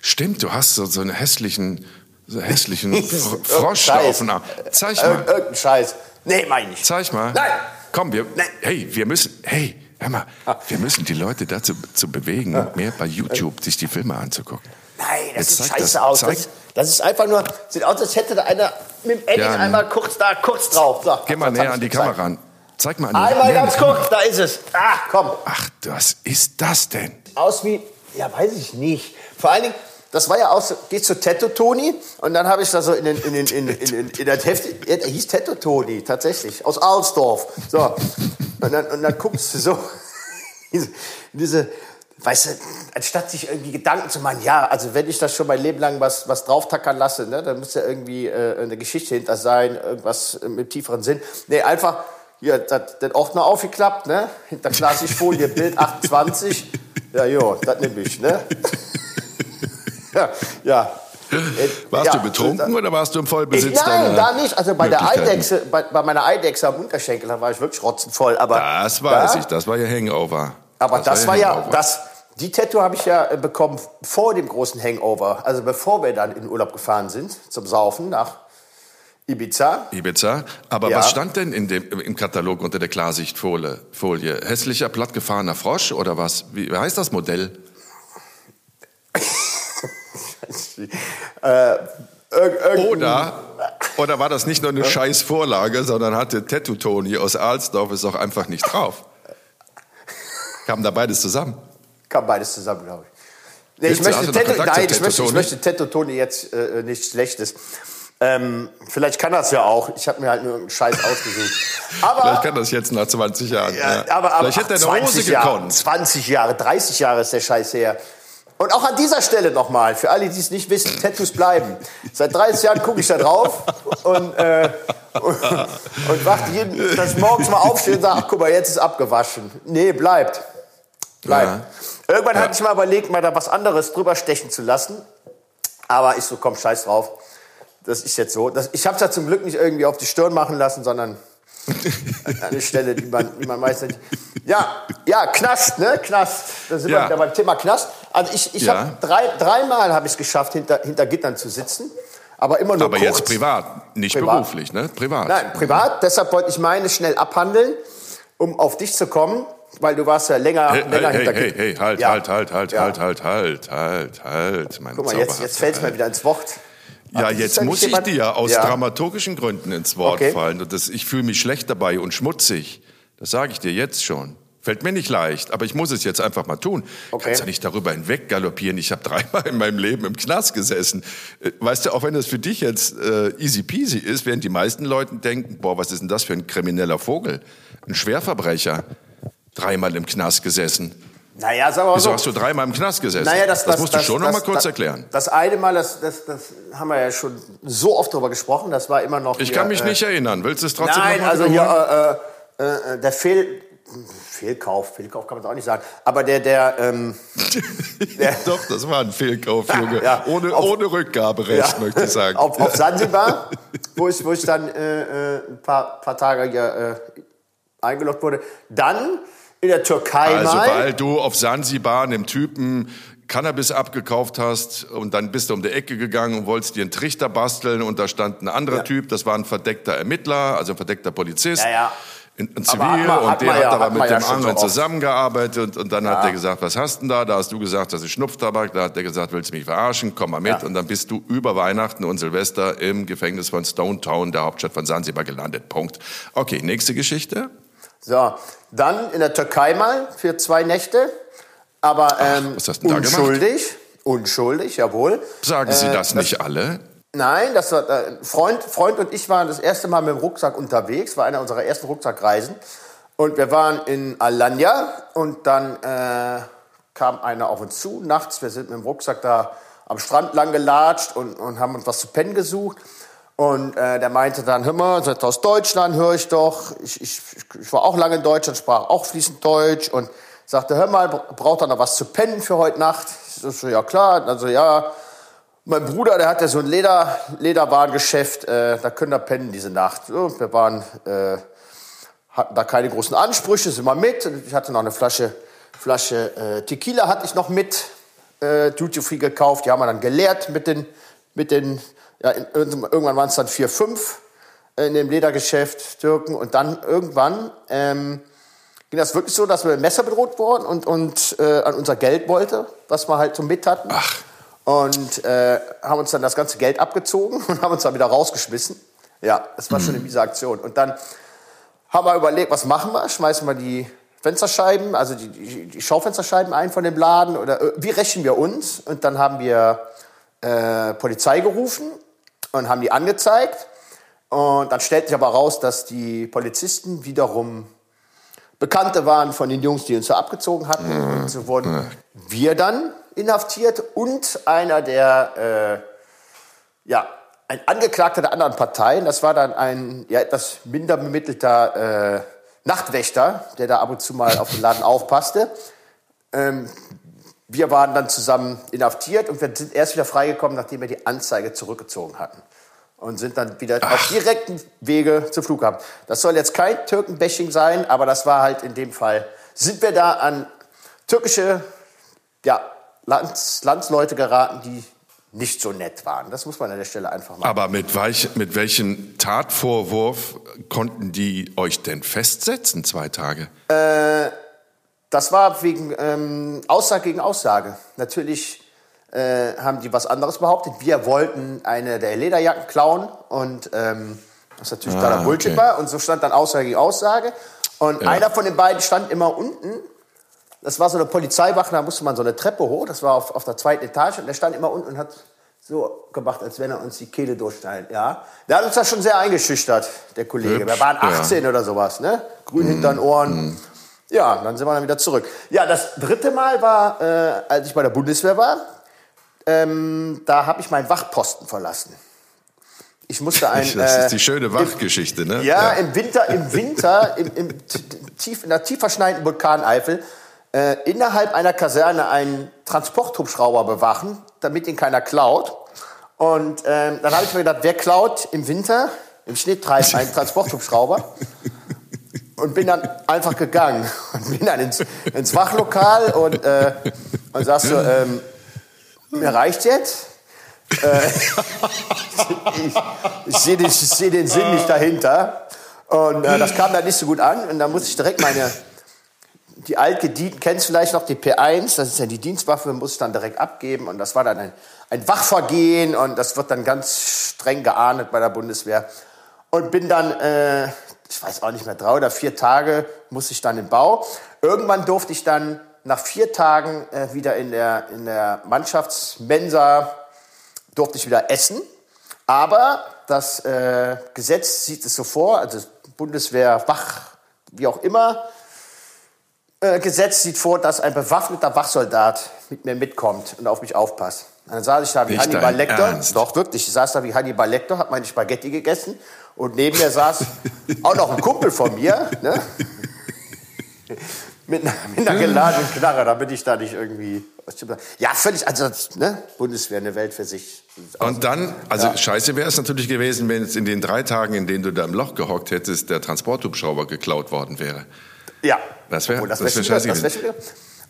Stimmt, du hast so, so einen hässlichen, so einen <laughs> hässlichen Frosch da auf dem Arm. Zeig Ir mal, irgendein Scheiß. Nee, meine ich. zeig mal. Nein. Komm, wir, Nein. hey, wir müssen, hey, hör mal, wir müssen die Leute dazu zu bewegen, mehr bei YouTube sich die Filme anzugucken. Nein, das Jetzt sieht scheiße das, aus. zeig. Das, das ist einfach nur, sieht aus, als hätte da einer mit dem Edding Ja, ne. einmal kurz da, kurz drauf. So, Geh mal näher an die. Kamera ran. Zeig mal an die Einmal ganz Kamera. kurz, da ist es. Ah, komm. Ach, was ist das denn? aus wie, ja, weiß ich nicht. Vor allen Dingen, das war ja auch so, geht zu Tetto Toni und dann habe ich da so in, den, in, den, in, in, in, in das Heft, er hieß Tetto Toni, tatsächlich, aus Alsdorf. So. Und dann, und dann guckst du so, <laughs> diese, diese, weißt du, anstatt sich irgendwie Gedanken zu machen, ja, also wenn ich das schon mein Leben lang was, was drauftackern lasse, ne, dann muss ja irgendwie äh, eine Geschichte hinter sein, irgendwas mit tieferen Sinn. Nee, einfach, hier, das, den Ordner aufgeklappt, ne, hinter Klarsichtfolie, <laughs> Bild 28. Ja, jo, das nehme ich, ne? ja, ja. Äh, Warst ja, du betrunken oder warst du im Vollbesitz ich, nein, da nicht. Also bei der? Eidechse, bei, bei meiner Eidechse am Unterschenkel, da war ich wirklich rotzenvoll. Aber Das weiß da, ich, das war ja Hangover. Aber das, war ja ja, Hangover. das, die Tattoo habe ich ja äh, bekommen vor dem großen Hangover. Also bevor wir dann in Urlaub gefahren sind, zum Saufen nach Ibiza. Ibiza. Aber Ja. was stand denn in dem, im Katalog unter der Klarsichtfolie? Folie? Hässlicher, plattgefahrener Frosch oder was? Wie, heißt das Modell? <laughs> Irgendein- Oder, oder war das nicht nur eine scheiß Vorlage, sondern hatte Tattoo Tony aus Alsdorf es auch einfach nicht drauf? Kam da beides zusammen? Kam beides zusammen, glaube ich. Nee, ich möchte Tattoo, nein, ich möchte, ich möchte Tattoo Toni jetzt äh, nichts Schlechtes. Ähm, vielleicht kann das ja auch. Ich habe mir halt nur irgendeinen Scheiß ausgesucht. <laughs> Aber, Vielleicht kann das jetzt nach 20 Jahren. Ja, ja. aber, aber Vielleicht hätte er eine Hose Jahre, gekonnt. 20 Jahre, 30 Jahre ist der Scheiß her. Und auch an dieser Stelle nochmal, für alle, die es nicht wissen, Tattoos bleiben. Seit 30 Jahren gucke ich da drauf und, äh, und, und warte jeden, dass ich morgens mal aufstehe und sage, ach, guck mal, jetzt ist abgewaschen. Nee, bleibt. Bleibt. Irgendwann hatte ich mal überlegt, mal da was anderes drüber stechen zu lassen. Aber ich so, komm, scheiß drauf. Das ist jetzt so. Das, ich habe es ja zum Glück nicht irgendwie auf die Stirn machen lassen, sondern an eine Stelle, die man, die man meistens. Ja, ja, Knast, ne? Knast. Da sind Ja. wir wieder beim Thema Knast. Also ich, ich Ja. habe drei, dreimal habe ich es geschafft, hinter, hinter Gittern zu sitzen. Aber immer nur Aber kurz. jetzt privat, nicht Privat. beruflich, ne? Privat. Nein, privat. Deshalb wollte ich meine schnell abhandeln, um auf dich zu kommen, weil du warst ja länger, Hey, länger hey, hinter hey, hey, hey, halt, Ja. halt, halt, halt, Ja. halt, halt, halt, halt, halt, mein Guck mal, jetzt, jetzt fällt es mir wieder ins Wort. Ja, ist jetzt muss ich dir aus Ja. dramaturgischen Gründen ins Wort Okay. fallen. Und das, ich fühle mich schlecht dabei und schmutzig. Das sage ich dir jetzt schon. Fällt mir nicht leicht, aber ich muss es jetzt einfach mal tun. Okay. Kannst ja nicht darüber hinweg galoppieren. Ich habe dreimal in meinem Leben im Knast gesessen. Äh, Weißt du, auch wenn das für dich jetzt äh, easy peasy ist, während die meisten Leute denken, boah, was ist denn das für ein krimineller Vogel? Ein Schwerverbrecher. Dreimal im Knast gesessen. Naja, sagen wir mal Wieso so. hast du dreimal im Knast gesessen? Naja, das, das, musst du schon noch mal kurz das, erklären. Das eine Mal, das, das, das haben wir ja schon so oft drüber gesprochen, das war immer noch. Ich hier, kann mich äh, nicht erinnern. Willst du es trotzdem Nein, noch mal also hier äh, äh, der Fehl, Fehlkauf, Fehlkauf kann man auch nicht sagen, aber der, der, ähm, <laughs> der Doch, das war ein Fehlkauf, Junge. Ja, ohne, auf- ohne Rückgaberecht, Ja. möchte ich sagen. auf, auf Sansibar, <laughs> wo ich, wo ich dann äh, äh, ein paar, paar Tage hier, äh, eingeloggt wurde. Dann in der Türkei Also, mal. weil du auf Sansibar einem Typen Cannabis abgekauft hast und dann bist du um die Ecke gegangen und wolltest dir einen Trichter basteln und da stand ein anderer Ja. Typ, das war ein verdeckter Ermittler, also ein verdeckter Polizist. Ja, ja. Ein, Zivil hat man- und hat der hat ja- aber hat mit dem anderen zusammengearbeitet und, und dann hat der gesagt, was hast denn da? Da hast du gesagt, das ist Schnupftabak. Da hat der gesagt, willst du mich verarschen? Komm mal mit. Und dann bist du über Weihnachten und Silvester im Gefängnis von Stone Town, der Hauptstadt von Sansibar, gelandet. Punkt. Okay, nächste Geschichte. So, dann in der Türkei mal für zwei Nächte. Aber ähm, unschuldig. Unschuldig, jawohl. Sagen Sie Äh, das nicht alle? Nein, das war, äh, Freund, Freund und ich waren das erste Mal mit dem Rucksack unterwegs, war einer unserer ersten Rucksackreisen. Und wir waren in Alanya und dann äh, kam einer auf uns zu nachts. Wir sind mit dem Rucksack da am Strand lang gelatscht und, und haben uns was zu pennen gesucht. Und äh, der meinte dann, hör mal, seid aus Deutschland, höre ich doch. Ich, ich, ich war auch lange in Deutschland, sprach auch fließend Deutsch und sagte, hör mal, braucht er noch was zu pennen für heute Nacht? Ich so, ja klar. Also ja, mein Bruder, der hat ja so ein Leder, Lederwarengeschäft, äh, da können wir pennen diese Nacht. So, wir waren, äh, hatten da keine großen Ansprüche, sind mal mit. Ich hatte noch eine Flasche, Flasche äh, Tequila hatte ich noch mit, äh, Duty Free gekauft. Die haben wir dann geleert mit den, mit den, ja, in, irgendwann waren es dann vier, fünf äh, in dem Ledergeschäft Türken. Und dann irgendwann ähm, ging das wirklich so, dass wir mit Messer bedroht wurden und, und äh, an unser Geld wollte, was wir halt so mit hatten. Ach. Und äh, haben uns dann das ganze Geld abgezogen <laughs> und haben uns dann wieder rausgeschmissen. Ja, das war schon eine miese Aktion. Und dann haben wir überlegt, was machen wir? Schmeißen wir die Fensterscheiben, also die, die, die Schaufensterscheiben ein von dem Laden oder äh, wie rächen wir uns? Und dann haben wir äh, Polizei gerufen und haben die angezeigt. Und dann stellte sich aber raus, dass die Polizisten wiederum Bekannte waren von den Jungs, die uns da abgezogen hatten. Und so wurden wir dann inhaftiert und einer der, äh, ja, ein Angeklagter der anderen Parteien. Das war dann ein ja, etwas minder bemittelter äh, Nachtwächter, der da ab und zu mal auf den Laden aufpasste. Ähm, wir waren dann zusammen inhaftiert und wir sind erst wieder freigekommen, nachdem wir die Anzeige zurückgezogen hatten. Und sind dann wieder auf direkten Wege zum Flughafen. Das soll jetzt kein Türkenbashing sein, aber das war halt in dem Fall. Sind wir da an türkische ja, Lands, Landsleute geraten, die nicht so nett waren. Das muss man an der Stelle einfach mal. Aber mit, weich, mit welchem Tatvorwurf konnten die euch denn festsetzen, zwei Tage? Das war wegen ähm, Aussage gegen Aussage. Natürlich äh, haben die was anderes behauptet. Wir wollten eine der Lederjacken klauen und ähm, was natürlich Ah, totaler Bullshit okay. war. Und so stand dann Aussage gegen Aussage. Und einer von den beiden stand immer unten. Das war so eine Polizeiwache, da musste man so eine Treppe hoch. Das war auf, auf der zweiten Etage. Und der stand immer unten und hat so gemacht, als wenn er uns die Kehle durchschneidet. Ja, der hat uns das schon sehr eingeschüchtert, der Kollege. Hübsch, Wir waren ja. 18 oder sowas, ne? Grün hinter den Ohren. Ja, dann sind wir dann wieder zurück. Ja, das dritte Mal war, äh, als ich bei der Bundeswehr war. Ähm, da habe ich meinen Wachposten verlassen. Ich musste <laughs> ein. Das äh, ist die schöne Wachgeschichte, ne? ja, im Winter, im Winter, <laughs> im, im, tief, in der tief verschneiten Vulkaneifel, äh, innerhalb einer Kaserne einen Transporthubschrauber bewachen, damit ihn keiner klaut. Und ähm, dann habe ich mir gedacht, wer klaut im Winter, im Schnittreif, einen <laughs> Transporthubschrauber? Und bin dann einfach gegangen <laughs> und bin dann ins, ins Wachlokal und, äh, und sagst so, ähm, mir reicht jetzt. Äh, <laughs> ich ich sehe den, seh den Sinn nicht dahinter. Und äh, das kam dann nicht so gut an. Und dann musste ich direkt meine, die altgedienten, kennst vielleicht noch die P1, das ist ja die Dienstwaffe, muss ich dann direkt abgeben. Und das war dann ein, ein Wachvergehen und das wird dann ganz streng geahndet bei der Bundeswehr. Und bin dann, äh, ich weiß auch nicht mehr, drei oder vier Tage musste ich dann im Bau. Irgendwann durfte ich dann nach vier Tagen äh, wieder in der, in der Mannschaftsmensa, durfte ich wieder essen. Aber das äh, Gesetz sieht es so vor, also Bundeswehr, Wach, wie auch immer, äh, Gesetz sieht vor, dass ein bewaffneter Wachsoldat mit mir mitkommt und auf mich aufpasst. Dann saß ich da wie Nicht Hannibal Lecter. Ernst? Doch, wirklich. Ich saß da wie Hannibal Lecter, hab meine Spaghetti gegessen. Und neben mir saß auch noch ein Kumpel von mir. Ne? <laughs> mit, einer, mit einer geladenen Knarre, damit ich da nicht irgendwie... Ja, völlig... Also, ne? Bundeswehr, eine Welt für sich. Und dann, also scheiße wäre es natürlich gewesen, wenn es in den drei Tagen, in denen du da im Loch gehockt hättest, der Transporthubschrauber geklaut worden wäre. Ja. Das wär- Obwohl, das wär scheiße das wär gewesen.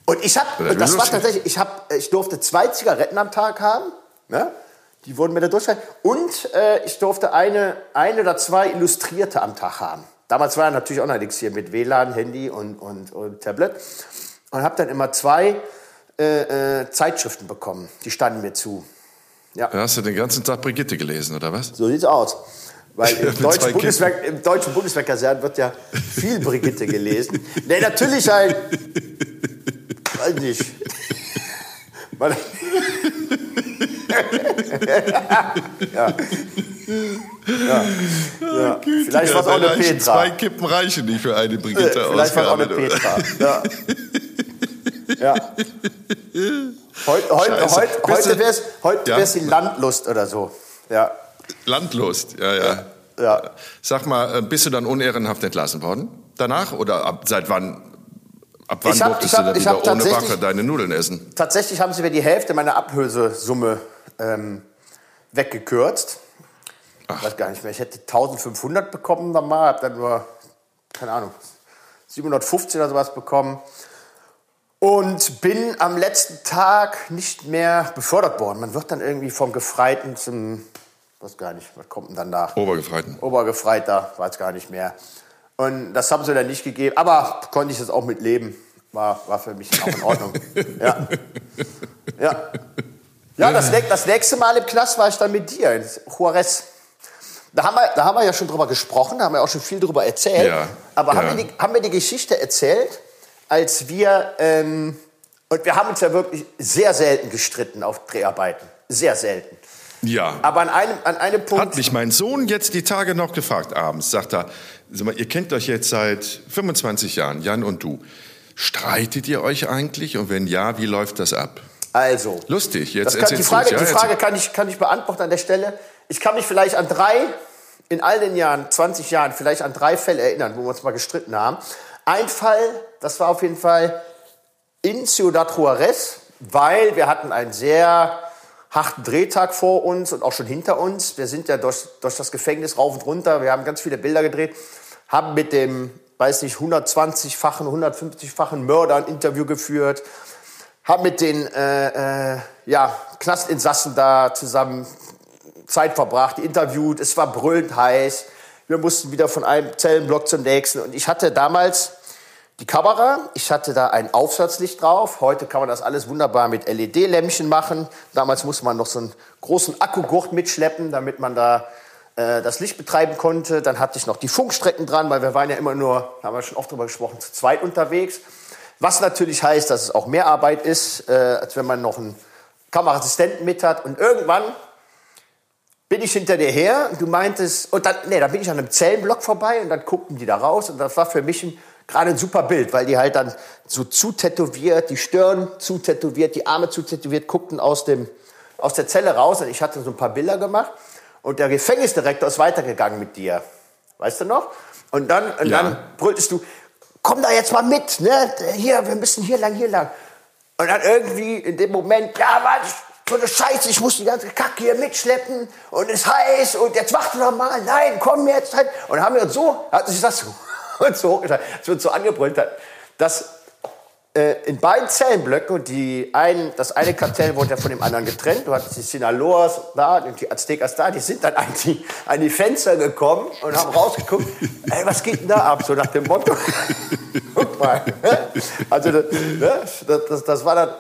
Und ich habe, das war tatsächlich, ich hab, ich durfte zwei Zigaretten am Tag haben, ne? Die wurden mir da durchgehalten. Und äh, ich durfte eine, eine oder zwei Illustrierte am Tag haben. Damals war ja natürlich auch noch nichts hier mit WLAN, Handy und, und, und Tablet. Und habe dann immer zwei äh, äh, Zeitschriften bekommen. Die standen mir zu. Ja. Da hast du den ganzen Tag Brigitte gelesen, oder was? So sieht's aus. Weil <laughs> im deutschen. Bundeswehr, im deutschen Bundeswehrkasern wird ja viel Brigitte gelesen. Nee, natürlich halt. <laughs> Weiß nicht. Ja. Ja. Ja. Vielleicht war es auch eine Petra. Zwei Kippen reichen nicht für eine Brigitte Vielleicht war es auch eine. Petra. Ja. ja. Heute, heute, Scheiße. heute, heute wäre es heute Ja. wär's die Landlust oder so. Ja. Landlust, ja, ja. Ja. Sag mal, äh, bist du dann unehrenhaft entlassen worden? Danach? Oder ab, seit wann? Ab wann Ich hab- durftest ich hab- du dann hab wieder ohne Waffe deine Nudeln essen? Tatsächlich haben sie mir die Hälfte meiner Ablösesumme ähm, weggekürzt. Ich weiß gar nicht mehr. Ich hätte 1500 bekommen normal, habe dann nur, keine Ahnung, 750 oder sowas bekommen. Und bin am letzten Tag nicht mehr befördert worden. Man wird dann irgendwie vom Gefreiten zum, weiß gar nicht, was kommt denn dann nach? Obergefreiten. Obergefreiter, weiß gar nicht mehr. Und das haben sie dann nicht gegeben. Aber konnte ich das auch mit leben. War, war für mich auch in Ordnung. <laughs> ja. Ja. Ja, das, das nächste Mal im Knast war ich dann mit dir in Juarez. Da haben, wir, da haben wir ja schon drüber gesprochen, da haben wir auch schon viel drüber erzählt. Ja, Aber ja. haben, wir die, haben wir die Geschichte erzählt, als wir, ähm, und wir haben uns ja wirklich sehr selten gestritten auf Dreharbeiten. Sehr selten. Ja. Aber an einem, an einem Punkt. Hat mich mein Sohn jetzt die Tage noch gefragt, abends, sagt er, sag mal, ihr kennt euch jetzt seit 25 Jahren, Jan und du. Streitet ihr euch eigentlich? Und wenn ja, wie läuft das ab? Also. Lustig, jetzt kann, die Frage, ja? die Frage kann, ich, kann ich beantworten an der Stelle. Ich kann mich vielleicht an drei, in all den Jahren, 20 Jahren, vielleicht an drei Fälle erinnern, wo wir uns mal gestritten haben. Ein Fall, das war auf jeden Fall in Ciudad Juarez, weil wir hatten einen sehr harten Drehtag vor uns und auch schon hinter uns. Wir sind ja durch, durch das Gefängnis rauf und runter. Wir haben ganz viele Bilder gedreht, haben mit dem, weiß nicht, 120-fachen, 150-fachen Mörder ein Interview geführt, haben mit den äh, äh, ja, Knastinsassen da zusammen Zeit verbracht, interviewt. Es war brüllend heiß. Wir mussten wieder von einem Zellenblock zum nächsten. Und ich hatte damals die Kamera, ich hatte da ein Aufsatzlicht drauf. Heute kann man das alles wunderbar mit LED-Lämpchen machen. Damals musste man noch so einen großen Akkugurt mitschleppen, damit man da äh, das Licht betreiben konnte. Dann hatte ich noch die Funkstrecken dran, weil wir waren ja immer nur, haben wir schon oft drüber gesprochen, zu zweit unterwegs. Was natürlich heißt, dass es auch mehr Arbeit ist, äh, als wenn man noch einen Kameraassistenten mit hat. Und irgendwann bin ich hinter dir her und du meintest, und dann, nee, dann bin ich an einem Zellenblock vorbei und dann guckten die da raus und das war für mich ein, gerade ein super Bild, weil die halt dann so zutätowiert, die Stirn zutätowiert, die Arme zutätowiert, guckten aus, dem, aus der Zelle raus und ich hatte so ein paar Bilder gemacht und der Gefängnisdirektor ist weitergegangen mit dir. Weißt du noch? Und dann, und Ja. dann brülltest du, komm da jetzt mal mit, ne? Hier, wir müssen hier lang, hier lang. Und dann irgendwie in dem Moment, ja, was, so eine Scheiße, ich muss die ganze Kacke hier mitschleppen und es ist heiß und jetzt warte doch mal, nein, komm jetzt halt. Und haben wir uns so, hat sich das <laughs> und so hochgetan, dass wir uns so angebrüllt dass äh, in beiden Zellenblöcken, und die ein, das eine Kartell wurde ja von dem anderen getrennt, du hattest die Sinaloas da und die Aztecas da, die sind dann an die, an die Fenster gekommen und haben rausgeguckt, <laughs> ey, was geht denn da ab, so nach dem Motto. <laughs> Guck mal. ne? Also das, ne, das, das, das war dann,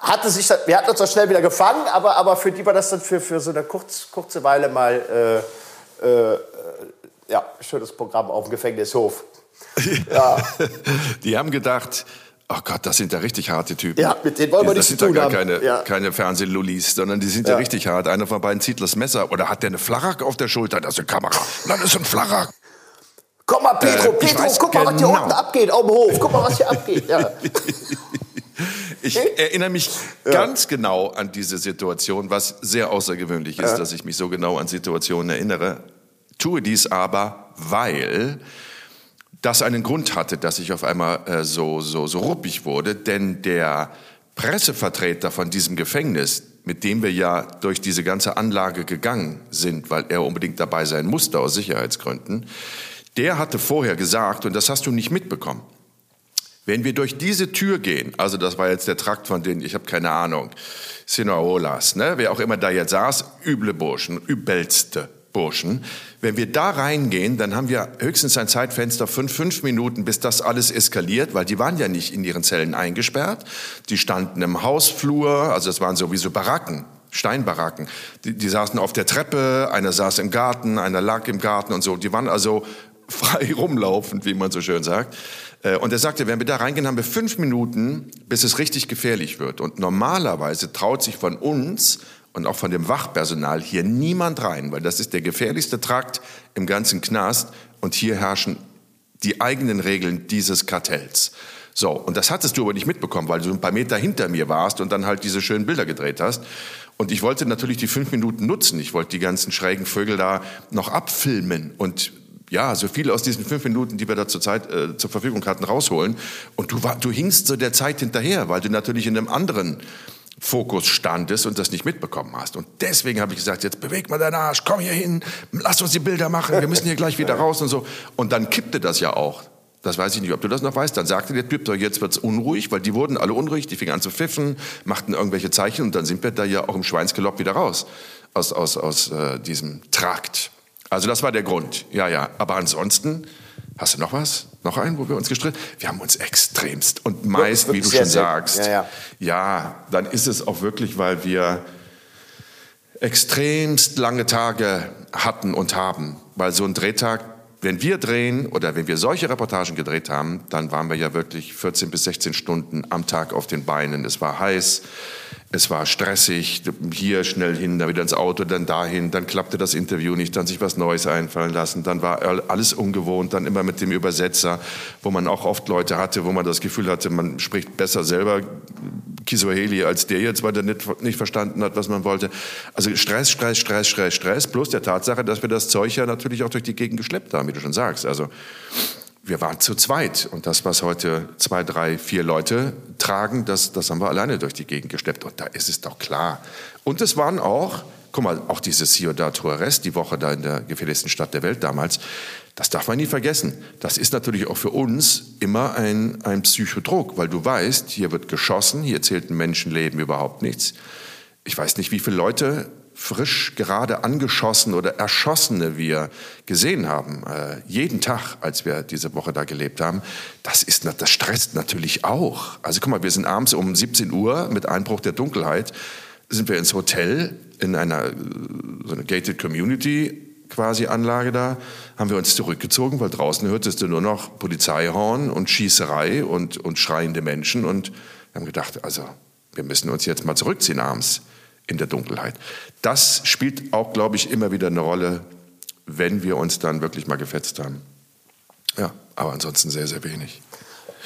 hatte sich, wir hatten uns doch schnell wieder gefangen, aber, aber für die war das dann für, für so eine kurz, kurze Weile mal äh, äh, ja, schönes Programm auf dem Gefängnishof. <laughs> Ja. Die haben gedacht, oh Gott, das sind ja richtig harte Typen. Ja, mit denen wollen wir das nichts sind zu ja tun gar haben. keine, Ja. keine Fernsehlullis, sondern die sind ja. Ja. richtig hart. Einer von beiden zieht das Messer oder hat der eine Flachak auf der Schulter? Das ist eine Kamera. Das ist ein Flachak. Komm mal, Pedro, äh, Pedro, guck mal, genau. was hier genau. unten abgeht, auf dem Hof. Guck mal, was hier abgeht. Ja. <laughs> Ich erinnere mich ja. ganz genau an diese Situation, was sehr außergewöhnlich ist, ja. dass ich mich so genau an Situationen erinnere. Tue dies aber, weil das einen Grund hatte, dass ich auf einmal äh, so, so, so ruppig wurde, denn der Pressevertreter von diesem Gefängnis, mit dem wir ja durch diese ganze Anlage gegangen sind, weil er unbedingt dabei sein musste aus Sicherheitsgründen, der hatte vorher gesagt, und das hast du nicht mitbekommen, wenn wir durch diese Tür gehen, also das war jetzt der Trakt von denen, ich habe keine Ahnung, Sinaolas, ne, wer auch immer da jetzt saß, üble Burschen, übelste Burschen. Wenn wir da reingehen, dann haben wir höchstens ein Zeitfenster von fünf Minuten, bis das alles eskaliert, weil die waren ja nicht in ihren Zellen eingesperrt. Die standen im Hausflur, also es waren sowieso Baracken, Steinbaracken. Die, die saßen auf der Treppe, einer saß im Garten, einer lag im Garten und so. Die waren also <laughs> frei rumlaufend, wie man so schön sagt. Äh, und er sagte, wenn wir da reingehen, haben wir fünf Minuten, bis es richtig gefährlich wird. Und normalerweise traut sich von uns und auch von dem Wachpersonal hier niemand rein, weil das ist der gefährlichste Trakt im ganzen Knast und hier herrschen die eigenen Regeln dieses Kartells. So, und das hattest du aber nicht mitbekommen, weil du ein paar Meter hinter mir warst und dann halt diese schönen Bilder gedreht hast. Und ich wollte natürlich die fünf Minuten nutzen. Ich wollte die ganzen schrägen Vögel da noch abfilmen und ja, so viel aus diesen fünf Minuten, die wir da zur Zeit äh, zur Verfügung hatten, rausholen. Und du, war, du hingst so der Zeit hinterher, weil du natürlich in einem anderen Fokus standest und das nicht mitbekommen hast. Und deswegen habe ich gesagt, jetzt beweg mal deinen Arsch, komm hier hin, lass uns die Bilder machen, wir müssen hier gleich wieder raus und so. Und dann kippte das ja auch. Das weiß ich nicht, ob du das noch weißt. Dann sagte der Typ, jetzt wird's unruhig, weil die wurden alle unruhig, die fingen an zu pfiffen, machten irgendwelche Zeichen und dann sind wir da ja auch im Schweinsgalopp wieder raus aus, aus, aus äh, diesem Trakt. Also das war der Grund. Ja, ja. Aber ansonsten, hast du noch was? Noch einen, wo wir uns gestritten? Wir haben uns extremst und meist, wie du schon sagst, ja, ja. ja, dann ist es auch wirklich, weil wir extremst lange Tage hatten und haben. Weil so ein Drehtag, wenn wir drehen oder wenn wir solche Reportagen gedreht haben, dann waren wir ja wirklich 14 bis 16 Stunden am Tag auf den Beinen. Es war heiß, es war stressig, hier schnell hin, dann wieder ins Auto, dann dahin, dann klappte das Interview nicht, dann sich was Neues einfallen lassen, dann war alles ungewohnt, dann immer mit dem Übersetzer, wo man auch oft Leute hatte, wo man das Gefühl hatte, man spricht besser selber Kiswahili als der jetzt, weil der nicht, nicht verstanden hat, was man wollte. Also Stress, Stress, Stress, Stress, Stress, plus der Tatsache, dass wir das Zeug ja natürlich auch durch die Gegend geschleppt haben, wie du schon sagst. Also wir waren zu zweit. Und das, was heute zwei, drei, vier Leute tragen, das, das haben wir alleine durch die Gegend gesteppt. Und da ist es doch klar. Und es waren auch, guck mal, auch diese Ciudad Juarez, die Woche da in der gefährlichsten Stadt der Welt damals, das darf man nie vergessen. Das ist natürlich auch für uns immer ein, ein Psychodruck, weil du weißt, hier wird geschossen, hier zählt ein Menschenleben überhaupt nichts. Ich weiß nicht, wie viele Leute frisch gerade angeschossen oder erschossene wir gesehen haben, äh, jeden Tag, als wir diese Woche da gelebt haben, das, ist, das stresst natürlich auch. Also guck mal, wir sind abends um 17 Uhr mit Einbruch der Dunkelheit, sind wir ins Hotel in einer so eine gated community quasi Anlage da, haben wir uns zurückgezogen, weil draußen hörtest du nur noch Polizeihorn und Schießerei und, und schreiende Menschen und wir haben gedacht, also wir müssen uns jetzt mal zurückziehen abends in der Dunkelheit. Das spielt auch, glaube ich, immer wieder eine Rolle, wenn wir uns dann wirklich mal gefetzt haben. Ja, aber ansonsten sehr, sehr wenig.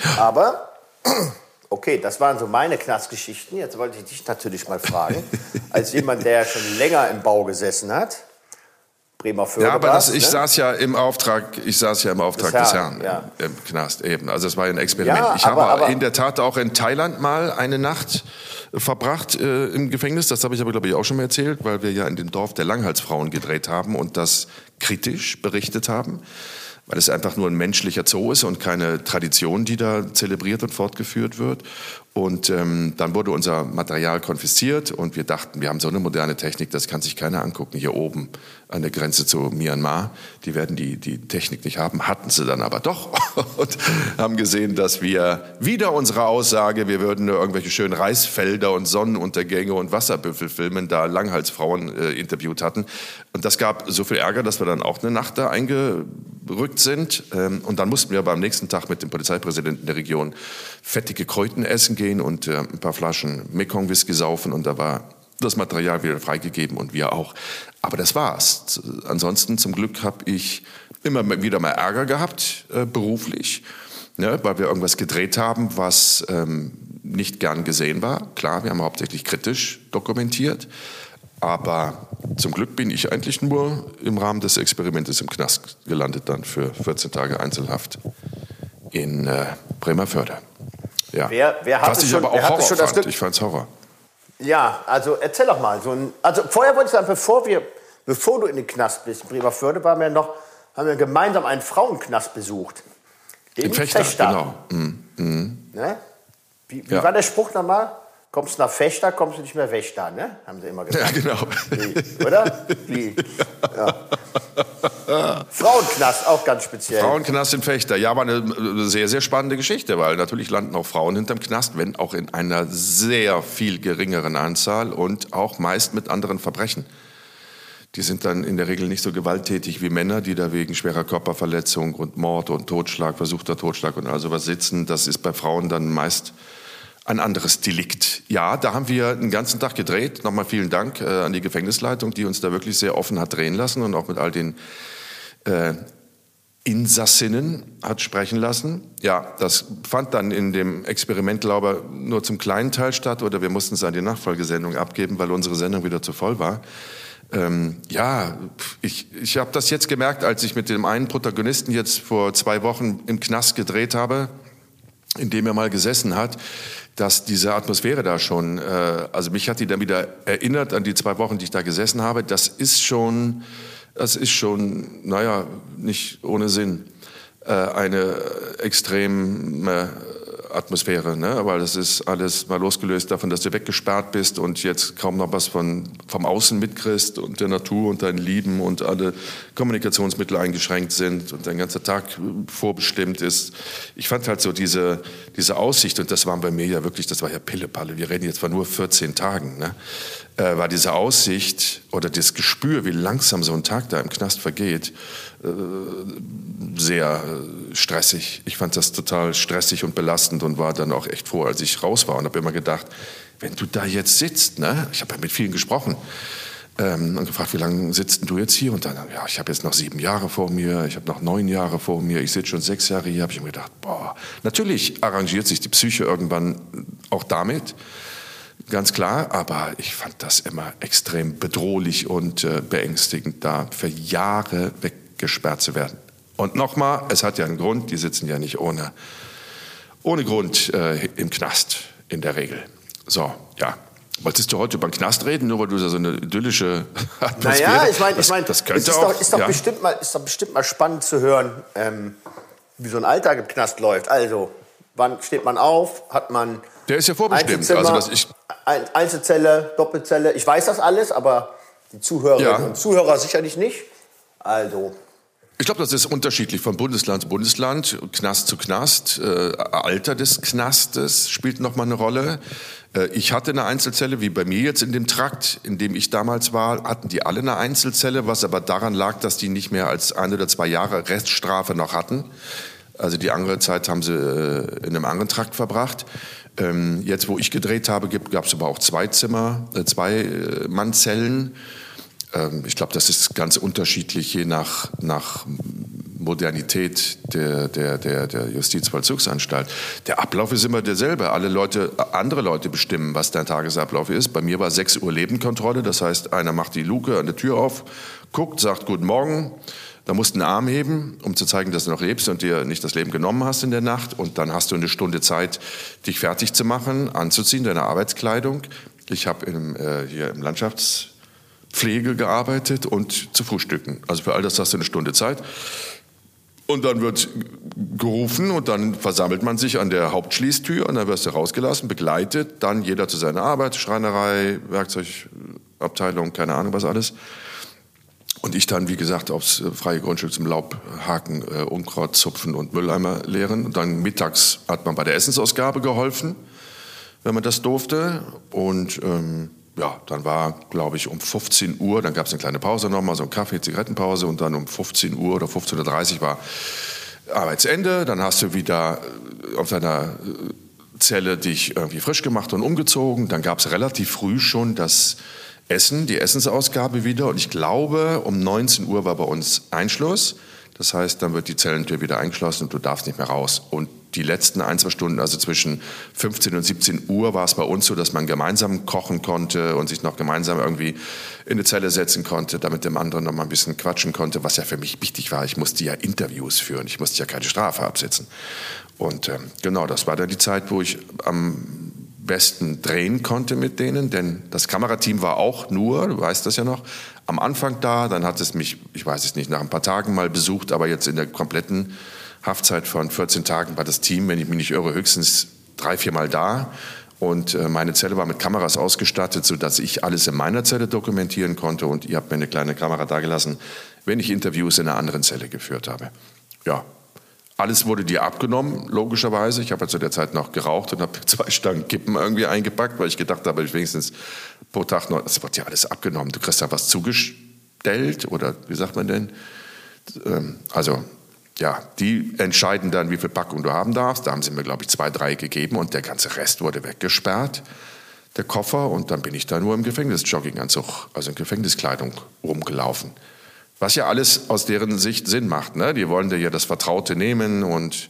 Ja. Aber, <clears throat> okay, das waren so meine Knastgeschichten. Jetzt wollte ich dich natürlich mal fragen, <laughs> als jemand, der schon länger im Bau gesessen hat, Bremer Förde. Ja, aber das, ich ne? saß ja im Auftrag, ich saß ja im Auftrag des Herrn, des Herrn ja. im Knast eben. Also es war ein Experiment. Ja, ich aber, habe aber in der Tat auch in Thailand mal eine Nacht verbracht äh, im Gefängnis. Das habe ich aber, glaube ich, auch schon mal erzählt, weil wir ja in dem Dorf der Langhalsfrauen gedreht haben und das kritisch berichtet haben, weil es einfach nur ein menschlicher Zoo ist und keine Tradition, die da zelebriert und fortgeführt wird. Und ähm, dann wurde unser Material konfisziert und wir dachten, wir haben so eine moderne Technik, das kann sich keiner angucken. Hier oben an der Grenze zu Myanmar, die werden die, die Technik nicht haben, hatten sie dann aber doch <laughs> und haben gesehen, dass wir wieder unsere Aussage, wir würden nur irgendwelche schönen Reisfelder und Sonnenuntergänge und Wasserbüffel filmen, da Langhalsfrauen äh, interviewt hatten. Und das gab so viel Ärger, dass wir dann auch eine Nacht da eingerückt sind. Ähm, und dann mussten wir aber am nächsten Tag mit dem Polizeipräsidenten der Region fettige Kräuten essen gehen und äh, ein paar Flaschen Mekong-Whisky saufen und da war das Material wieder freigegeben und wir auch. Aber das war's. Ansonsten zum Glück habe ich immer wieder mal Ärger gehabt, äh, beruflich, ne, weil wir irgendwas gedreht haben, was ähm, nicht gern gesehen war. Klar, wir haben hauptsächlich kritisch dokumentiert. Aber zum Glück bin ich eigentlich nur im Rahmen des Experimentes im Knast gelandet, dann für 14 Tage Einzelhaft in äh, Bremerförde. Ja. Wer, wer hat Was ich schon, aber auch hatte Horror fand. Glück? Ich fand's Horror. Ja, also erzähl doch mal. So ein, also vorher wollte ich sagen, bevor, wir, bevor du in den Knast bist, in Bremerförde, waren wir noch, haben wir gemeinsam einen Frauenknast besucht. Den In Fechter, genau. Mhm. Ne? Wie, wie Ja. war der Spruch nochmal? Kommst du nach Fechter, kommst du nicht mehr Wächter, ne? Haben sie immer Ja, gesagt. genau. Wie, Oder? <laughs> Wie? Ja. Frauenknast, auch ganz speziell. Frauenknast in Fechter. Ja, war eine äh, sehr, sehr spannende Geschichte, weil natürlich landen auch Frauen hinterm Knast, wenn auch in einer sehr viel geringeren Anzahl und auch meist mit anderen Verbrechen. Die sind dann in der Regel nicht so gewalttätig wie Männer, die da wegen schwerer Körperverletzung und Mord und Totschlag, versuchter Totschlag und all sowas sitzen. Das ist bei Frauen dann meist ein anderes Delikt. Ja, da haben wir einen ganzen Tag gedreht. Nochmal vielen Dank äh, an die Gefängnisleitung, die uns da wirklich sehr offen hat drehen lassen und auch mit all den äh, Insassinnen hat sprechen lassen. Ja, das fand dann in dem Experiment, glaube ich, nur zum kleinen Teil statt oder wir mussten es an die Nachfolgesendung abgeben, weil unsere Sendung wieder zu voll war. Ähm, ja, ich, ich habe das jetzt gemerkt, als ich mit dem einen Protagonisten jetzt vor zwei Wochen im Knast gedreht habe, in dem er mal gesessen hat, dass diese Atmosphäre da schon, äh, also mich hat die dann wieder erinnert an die zwei Wochen, die ich da gesessen habe. Das ist schon, das ist schon, naja, nicht ohne Sinn, äh, eine extreme Atmosphäre, ne? weil das ist alles mal losgelöst davon, dass du weggesperrt bist und jetzt kaum noch was von, vom Außen mitkriegst und der Natur und deinen Lieben und alle Kommunikationsmittel eingeschränkt sind und dein ganzer Tag vorbestimmt ist. Ich fand halt so diese, diese Aussicht, und das waren bei mir ja wirklich, das war ja Pillepalle, wir reden jetzt von nur 14 Tagen, ne? Äh, war diese Aussicht oder das Gespür, wie langsam so ein Tag da im Knast vergeht, äh, sehr äh, stressig. Ich fand das total stressig und belastend und war dann auch echt froh, als ich raus war und habe immer gedacht, wenn du da jetzt sitzt, ne? ich habe ja mit vielen gesprochen, ähm, und gefragt, wie lange sitzt denn du jetzt hier? Und dann, ja, ich habe jetzt noch sieben Jahre vor mir, ich habe noch neun Jahre vor mir, ich sitze schon sechs Jahre hier, habe ich mir gedacht, boah, natürlich arrangiert sich die Psyche irgendwann auch damit, ganz klar, aber ich fand das immer extrem bedrohlich und äh, beängstigend, da für Jahre weggesperrt zu werden. Und nochmal, es hat ja einen Grund, die sitzen ja nicht ohne, ohne Grund äh, im Knast in der Regel. So, ja. Wolltest du heute über den Knast reden, nur weil du so eine idyllische <laughs> Atmosphäre Naja, ich meine, das, ich mein, das könnte es ist auch. doch, ist, doch ja. bestimmt mal, ist doch bestimmt mal spannend zu hören, ähm, wie so ein Alltag im Knast läuft. Also, wann steht man auf? Hat man Der ist ja vorbestimmt. Also, dass ich, Ein- Einzelzelle, Doppelzelle? Ich weiß das alles, aber die Zuhörerinnen Ja. und Zuhörer sicherlich nicht. Also, Ich glaube, das ist unterschiedlich von Bundesland zu Bundesland, Knast zu Knast. Äh, Alter des Knastes spielt noch mal eine Rolle. Äh, ich hatte eine Einzelzelle, wie bei mir jetzt in dem Trakt, in dem ich damals war, hatten die alle eine Einzelzelle, was aber daran lag, dass die nicht mehr als ein oder zwei Jahre Reststrafe noch hatten. Also die andere Zeit haben sie äh, in einem anderen Trakt verbracht. Ähm, jetzt, wo ich gedreht habe, gab es aber auch zwei Zimmer, äh, zwei äh, Mannzellen. Ähm, ich glaube, das ist ganz unterschiedlich je nach, nach Modernität der, der, der, der Justizvollzugsanstalt. Der Ablauf ist immer derselbe. Alle Leute, andere Leute bestimmen, was dein Tagesablauf ist. Bei mir war 6 Uhr Lebenkontrolle. Das heißt, einer macht die Luke an der Tür auf, guckt, sagt Guten Morgen. Da musst du einen Arm heben, um zu zeigen, dass du noch lebst und dir nicht das Leben genommen hast in der Nacht. Und dann hast du eine Stunde Zeit, dich fertig zu machen, anzuziehen, deine Arbeitskleidung. Ich habe äh, hier im Landschafts Pflege gearbeitet und zu frühstücken. Also für all das hast du eine Stunde Zeit. Und dann wird gerufen und dann versammelt man sich an der Hauptschließtür und dann wirst du rausgelassen, begleitet, dann jeder zu seiner Arbeit, Schreinerei, Werkzeugabteilung, keine Ahnung was alles. Und ich dann, wie gesagt, aufs äh, freie Grundstück zum Laubhaken, äh, Unkraut zupfen und Mülleimer leeren. Und dann mittags hat man bei der Essensausgabe geholfen, wenn man das durfte. Und ähm, ja, dann war, glaube ich, um 15 Uhr, dann gab es eine kleine Pause nochmal, so ein Kaffee, Zigarettenpause. Und dann um 15 Uhr oder 15.30 Uhr war Arbeitsende. Dann hast du wieder äh, auf deiner äh, Zelle dich irgendwie frisch gemacht und umgezogen. Dann gab es relativ früh schon das Essen, die Essensausgabe wieder. Und ich glaube, um 19 Uhr war bei uns Einschluss. Das heißt, dann wird die Zellentür wieder eingeschlossen und du darfst nicht mehr raus. Und die letzten ein, zwei Stunden, also zwischen 15 und 17 Uhr, war es bei uns so, dass man gemeinsam kochen konnte und sich noch gemeinsam irgendwie in eine Zelle setzen konnte, damit dem anderen noch mal ein bisschen quatschen konnte, was ja für mich wichtig war. Ich musste ja Interviews führen, ich musste ja keine Strafe absitzen. Und ähm, genau, das war dann die Zeit, wo ich am besten drehen konnte mit denen, denn das Kamerateam war auch nur, du weißt das ja noch, am Anfang da, dann hat es mich, ich weiß es nicht, nach ein paar Tagen mal besucht, aber jetzt in der kompletten Haftzeit von 14 Tagen war das Team, wenn ich mich nicht irre, höchstens drei, vier Mal da. Und äh, meine Zelle war mit Kameras ausgestattet, sodass ich alles in meiner Zelle dokumentieren konnte. Und ihr habt mir eine kleine Kamera dagelassen, wenn ich Interviews in einer anderen Zelle geführt habe. Ja, alles wurde dir abgenommen, logischerweise. Ich habe ja zu der Zeit noch geraucht und habe <laughs> zwei Stangen Kippen irgendwie eingepackt, weil ich gedacht habe, ich wenigstens pro Tag noch, es wird dir alles abgenommen. Du kriegst da was zugestellt oder wie sagt man denn? Ähm, also ja, die entscheiden dann, wie viel Packung du haben darfst. Da haben sie mir, glaube ich, zwei, drei gegeben und der ganze Rest wurde weggesperrt, der Koffer. Und dann bin ich da nur im Gefängnisjogginganzug, also in Gefängniskleidung rumgelaufen. Was ja alles aus deren Sicht Sinn macht. Ne? Die wollen dir ja das Vertraute nehmen und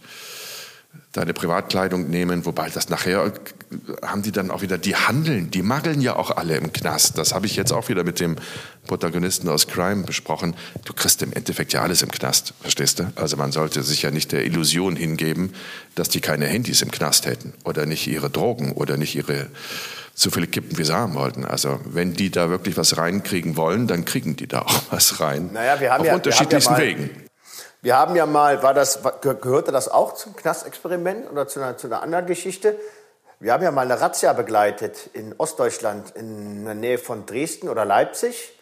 deine Privatkleidung nehmen, wobei das nachher haben die dann auch wieder, die handeln, die mageln ja auch alle im Knast. Das habe ich jetzt auch wieder mit dem Protagonisten aus Crime besprochen. Du kriegst im Endeffekt ja alles im Knast, verstehst du? Also man sollte sich ja nicht der Illusion hingeben, dass die keine Handys im Knast hätten oder nicht ihre Drogen oder nicht ihre so viele Kippen, wie sie haben wollten. Also wenn die da wirklich was reinkriegen wollen, dann kriegen die da auch was rein. Naja, wir haben Auf ja, unterschiedlichsten wir haben ja mal, Wegen. Wir haben ja mal, war das, gehörte das auch zum Knastexperiment oder zu einer, zu einer anderen Geschichte? Wir haben ja mal eine Razzia begleitet in Ostdeutschland, in der Nähe von Dresden oder Leipzig.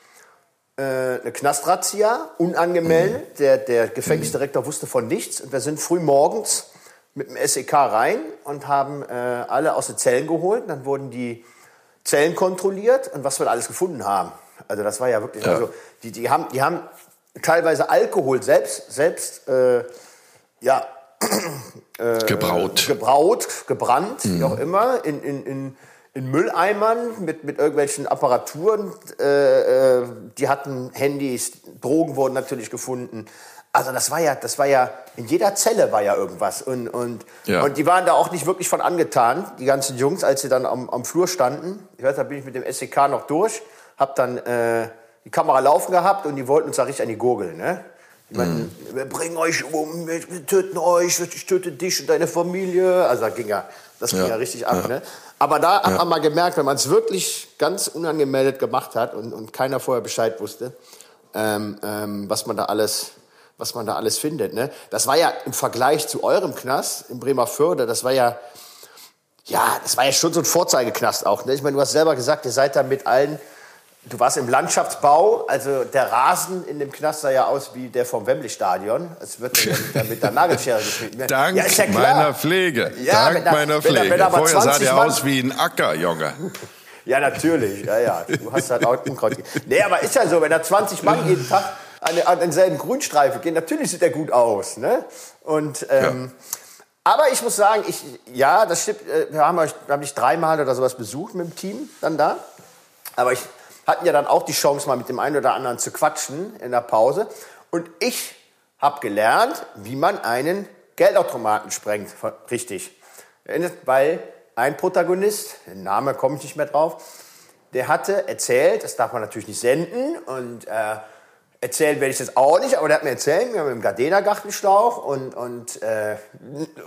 Äh, eine Knastrazzia, unangemeldet. Mhm. Der, der Gefängnisdirektor wusste von nichts. Und wir sind früh morgens mit dem SEK rein und haben äh, alle aus den Zellen geholt. Dann wurden die Zellen kontrolliert und was wir alles gefunden haben. Also das war ja wirklich, ja. also die, die, haben, die haben teilweise Alkohol selbst, selbst äh, ja, äh, gebraut. gebraut, gebrannt, mhm. wie auch immer, in, in, in, in Mülleimern mit, mit irgendwelchen Apparaturen. Äh, äh, die hatten Handys, Drogen wurden natürlich gefunden. Also das war ja, das war ja, in jeder Zelle war ja irgendwas. Und, und, ja. und die waren da auch nicht wirklich von angetan, die ganzen Jungs, als sie dann am, am Flur standen. Ich weiß, da bin ich mit dem SEK noch durch, hab dann äh, die Kamera laufen gehabt und die wollten uns da richtig an die Gurgel. Ne? Die meinten, mhm. wir bringen euch um, wir töten euch, ich töte dich und deine Familie. Also da ging ja, das ging ja, ja richtig ab. Ja. Ne? Aber da hat man mal gemerkt, wenn man es wirklich ganz unangemeldet gemacht hat und, und keiner vorher Bescheid wusste, ähm, ähm, was man da alles was man da alles findet. Ne? Das war ja im Vergleich zu eurem Knast in Bremerförde, das war ja, ja, das war ja schon so ein Vorzeigeknast auch. Ne? Ich meine, du hast selber gesagt, ihr seid da mit allen, du warst im Landschaftsbau, also der Rasen in dem Knast sah ja aus wie der vom Wembley-Stadion. Es wird mit, der, mit der Nagelschere geschnitten. <laughs> Dank ja, ja meiner Pflege. Ja, Dank da, meiner Pflege. Wenn da, wenn Vorher sah der Mann, aus wie ein Acker, Junge. <laughs> Ja, natürlich. Ja, ja. Du hast halt auch Unkraut. Nee, aber ist ja so, wenn da 20 Mann jeden Tag an, an denselben Grünstreifen gehen. Natürlich sieht er gut aus. Ne? Und, ähm, ja. Aber ich muss sagen, ich, ja, das stimmt. Äh, wir haben euch, wir haben dich dreimal oder sowas besucht mit dem Team dann da. Aber ich hatten ja dann auch die Chance, mal mit dem einen oder anderen zu quatschen in der Pause. Und ich habe gelernt, wie man einen Geldautomaten sprengt. Richtig. Weil ein Protagonist, den Name komme ich nicht mehr drauf, der hatte erzählt, das darf man natürlich nicht senden, und äh, erzählen werde ich das auch nicht, aber der hat mir erzählt, wir haben im Gardena-Gartenschlauch und, und, äh,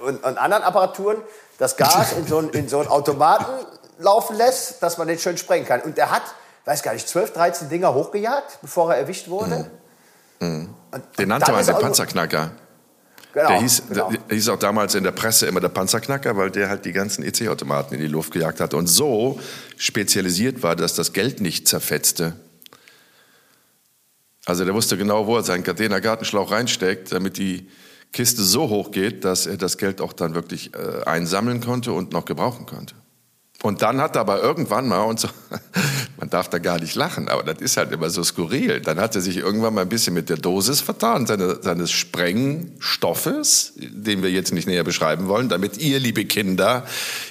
und, und, anderen Apparaturen das Gas in so, einen, in so einen Automaten laufen lässt, dass man den schön sprengen kann. Und der hat, weiß gar nicht, 12, 13 Dinger hochgejagt, bevor er erwischt wurde. Mhm. Mhm. Und, den nannte man den Panzerknacker. Genau, der, hieß, genau. der hieß auch damals in der Presse immer der Panzerknacker, weil der halt die ganzen EC-Automaten in die Luft gejagt hat und so spezialisiert war, dass das Geld nicht zerfetzte. Also der wusste genau, wo er seinen Gardena Gartenschlauch reinsteckt, damit die Kiste so hoch geht, dass er das Geld auch dann wirklich äh, einsammeln konnte und noch gebrauchen konnte. Und dann hat er aber irgendwann mal, und so, <laughs> man darf da gar nicht lachen, aber das ist halt immer so skurril, dann hat er sich irgendwann mal ein bisschen mit der Dosis vertan, seine, seines Sprengstoffes, den wir jetzt nicht näher beschreiben wollen, damit ihr, liebe Kinder,